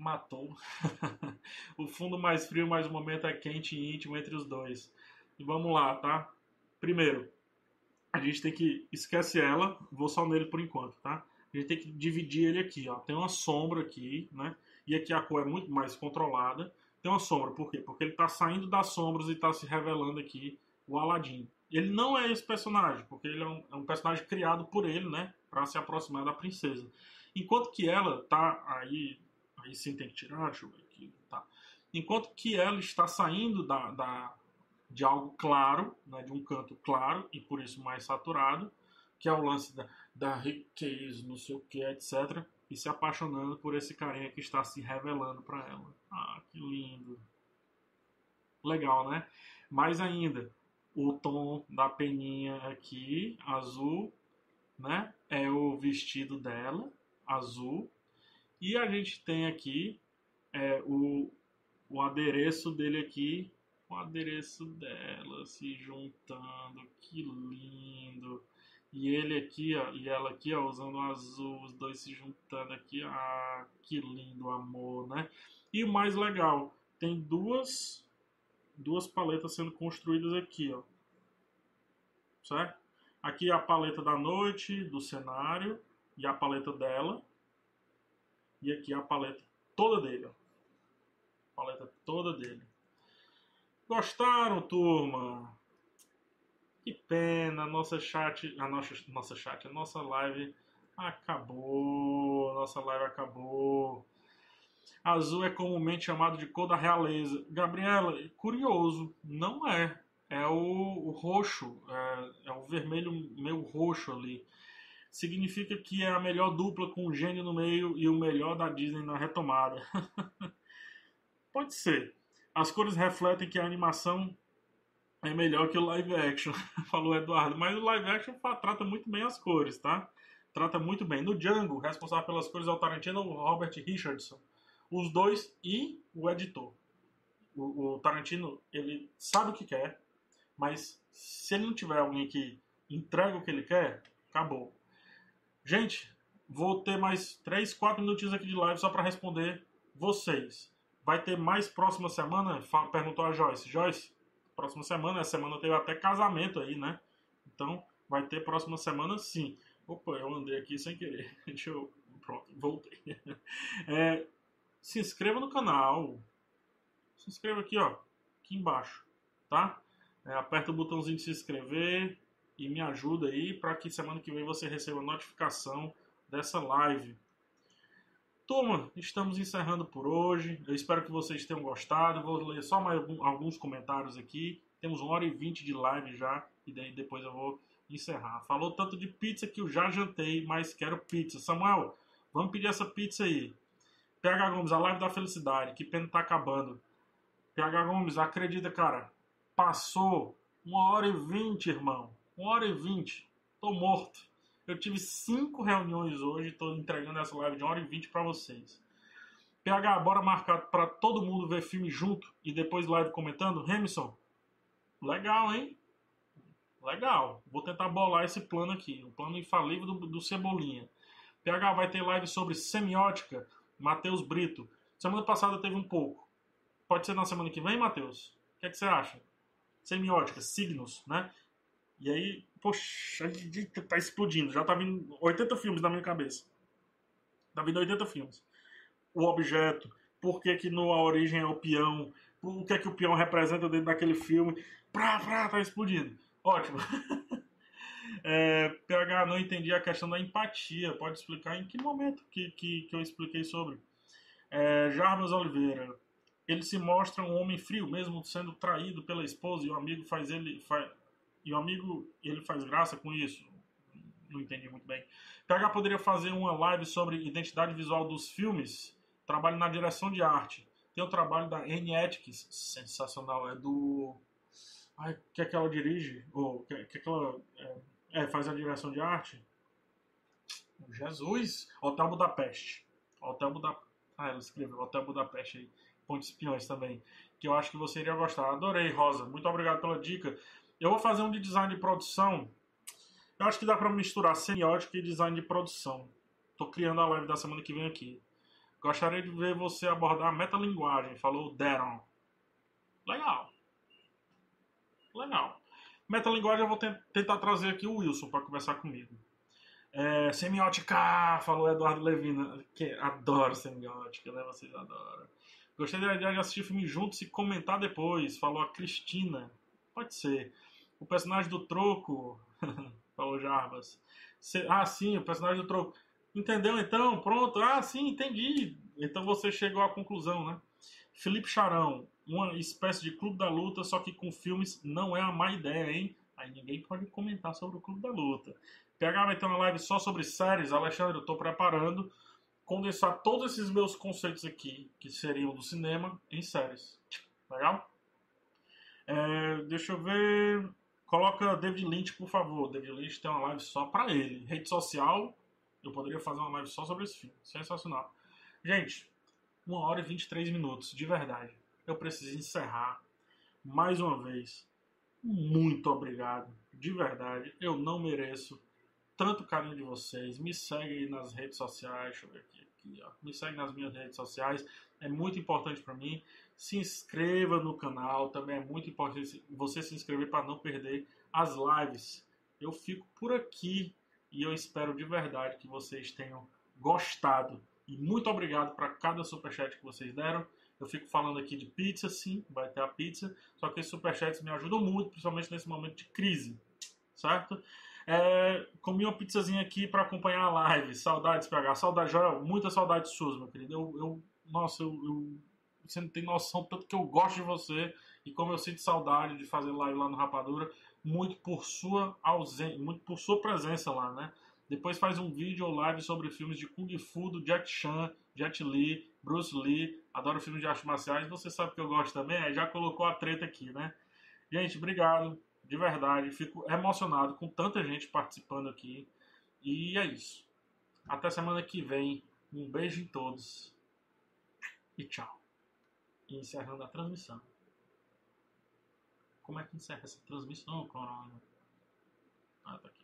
Matou. o fundo mais frio, mas o momento é quente e íntimo entre os dois. E vamos lá, tá? Primeiro, a gente tem que esquece ela, vou só nele por enquanto, tá? A gente tem que dividir ele aqui, ó. Tem uma sombra aqui, né? E aqui a cor é muito mais controlada. Tem uma sombra, por quê? Porque ele está saindo das sombras e está se revelando aqui o Aladdin. Ele não é esse personagem, porque ele é um, é um personagem criado por ele, né? Para se aproximar da princesa. Enquanto que ela tá aí, aí sim tem que tirar, eu ver aqui, tá? Enquanto que ela está saindo da, da de algo claro, né, de um canto claro e por isso mais saturado, que é o lance da, da riqueza, não sei o que, etc e se apaixonando por esse carinha que está se revelando para ela. Ah, que lindo. Legal, né? Mais ainda, o tom da peninha aqui, azul, né? É o vestido dela, azul. E a gente tem aqui é, o, o adereço dele aqui, o adereço dela se juntando. Que lindo. E ele aqui, ó, e ela aqui, ó, usando o azul, os dois se juntando aqui. Ah, que lindo amor, né? E o mais legal, tem duas duas paletas sendo construídas aqui, ó. Certo? Aqui a paleta da noite, do cenário, e a paleta dela. E aqui é a paleta toda dele, ó. Paleta toda dele. Gostaram, turma? Que pena, nossa chat, a nossa, nossa chat, a nossa live acabou, nossa live acabou. Azul é comumente chamado de cor da realeza. Gabriela, curioso, não é. É o, o roxo, é, é, o vermelho meio roxo ali. Significa que é a melhor dupla com o gênio no meio e o melhor da Disney na retomada. Pode ser. As cores refletem que a animação é melhor que o live action, falou Eduardo. Mas o live action trata muito bem as cores, tá? Trata muito bem. No Django, responsável pelas cores é o Tarantino o Robert Richardson. Os dois e o editor. O, o, Tarantino, ele sabe o que quer, mas se ele não tiver alguém que entrega o que ele quer, acabou. Gente, vou ter mais 3, 4 minutinhos aqui de live só para responder vocês. Vai ter mais próxima semana? Perguntou a Joyce. Joyce, próxima semana. Essa semana teve até casamento aí, né? Então vai ter próxima semana sim. Opa, eu andei aqui sem querer. Deixa eu. Pronto, voltei. É, se inscreva no canal. Se inscreva aqui, ó. Aqui embaixo, tá? É, aperta o botãozinho de se inscrever e me ajuda aí para que semana que vem você receba notificação dessa live. Turma, estamos encerrando por hoje. Eu espero que vocês tenham gostado. Vou ler só mais alguns comentários aqui. Temos uma hora e vinte de live já. E daí depois eu vou encerrar. Falou tanto de pizza que eu já jantei, mas quero pizza. Samuel, vamos pedir essa pizza aí. PH Gomes, a live da felicidade. Que pena tá acabando. PH Gomes, acredita, cara. Passou uma hora e vinte, irmão. Uma hora e vinte. Tô morto. Eu tive cinco reuniões hoje, estou entregando essa live de 1 hora e 20 para vocês. PH, bora marcar para todo mundo ver filme junto e depois live comentando? Remison, legal, hein? Legal. Vou tentar bolar esse plano aqui, o plano infalível do, do Cebolinha. PH vai ter live sobre semiótica, Matheus Brito. Semana passada teve um pouco. Pode ser na semana que vem, Matheus? O que, é que você acha? Semiótica, signos, né? E aí, poxa, tá explodindo. Já tá vindo 80 filmes na minha cabeça. Tá vindo 80 filmes. O objeto, por que, que no A Origem é o peão, o que é que o peão representa dentro daquele filme. Pra, pra, tá explodindo. Ótimo. É, PH, não entendi a questão da empatia. Pode explicar em que momento que, que, que eu expliquei sobre? É, Oliveira. Ele se mostra um homem frio, mesmo sendo traído pela esposa, e o amigo faz ele. Faz, e o amigo ele faz graça com isso. Não entendi muito bem. PH poderia fazer uma live sobre identidade visual dos filmes. Trabalho na direção de arte. Tem o trabalho da Anne Atkins, sensacional. É do. Ai, que é que ela dirige? Ou que, que, é que ela é, é, faz a direção de arte? Jesus! Hotel Budapeste. Hotel Budapeste. Ah, ela escreveu Hotel Budapeste aí. Ponte Espiões também. Que eu acho que você iria gostar. Adorei, Rosa. Muito obrigado pela dica. Eu vou fazer um de design de produção. Eu acho que dá para misturar semiótica e design de produção. Tô criando a live da semana que vem aqui. Gostaria de ver você abordar a metalinguagem, falou Deron. Legal. Legal. Metalinguagem eu vou tentar trazer aqui o Wilson para conversar comigo. É, semiótica, falou Eduardo Levina, que adoro semiótica, né? Vocês adoram. Gostaria de assistir o filme juntos e comentar depois, falou a Cristina. Pode ser. O personagem do troco, falou Jarbas. Ah, sim, o personagem do troco. Entendeu então? Pronto. Ah, sim, entendi. Então você chegou à conclusão, né? Felipe Charão, uma espécie de clube da luta, só que com filmes não é a má ideia, hein? Aí ninguém pode comentar sobre o clube da luta. PH vai ter uma live só sobre séries. Alexandre, eu estou preparando condensar todos esses meus conceitos aqui, que seriam do cinema, em séries. Legal? É, deixa eu ver. Coloca David Lynch, por favor. David Lynch tem uma live só para ele. Rede social, eu poderia fazer uma live só sobre esse filme. Sensacional. Gente, 1 hora e 23 minutos, de verdade. Eu preciso encerrar mais uma vez. Muito obrigado, de verdade. Eu não mereço tanto carinho de vocês. Me segue nas redes sociais. Deixa eu ver aqui. aqui. Me segue nas minhas redes sociais. É muito importante para mim. Se inscreva no canal. Também é muito importante você se inscrever para não perder as lives. Eu fico por aqui e eu espero de verdade que vocês tenham gostado. E muito obrigado para cada superchat que vocês deram. Eu fico falando aqui de pizza, sim, vai ter a pizza. Só que esses superchats me ajudam muito, principalmente nesse momento de crise, certo? É, comi uma pizzazinha aqui para acompanhar a live. Saudades, PH. Saudade, Joel. Muita saudade suas, meu querido. Eu, eu nossa, eu, eu, você não tem noção tanto que eu gosto de você e como eu sinto saudade de fazer live lá no Rapadura muito por sua ausência, muito por sua presença lá, né? Depois faz um vídeo ou live sobre filmes de Kung Fu do Jack Chan, Jet Li, Bruce Lee. Adoro filmes de artes marciais. Você sabe que eu gosto também. Aí já colocou a treta aqui, né? Gente, obrigado. De verdade. Fico emocionado com tanta gente participando aqui. E é isso. Até semana que vem. Um beijo em todos. E tchau. E encerrando a transmissão. Como é que encerra essa transmissão, Corona? Ah, tá aqui.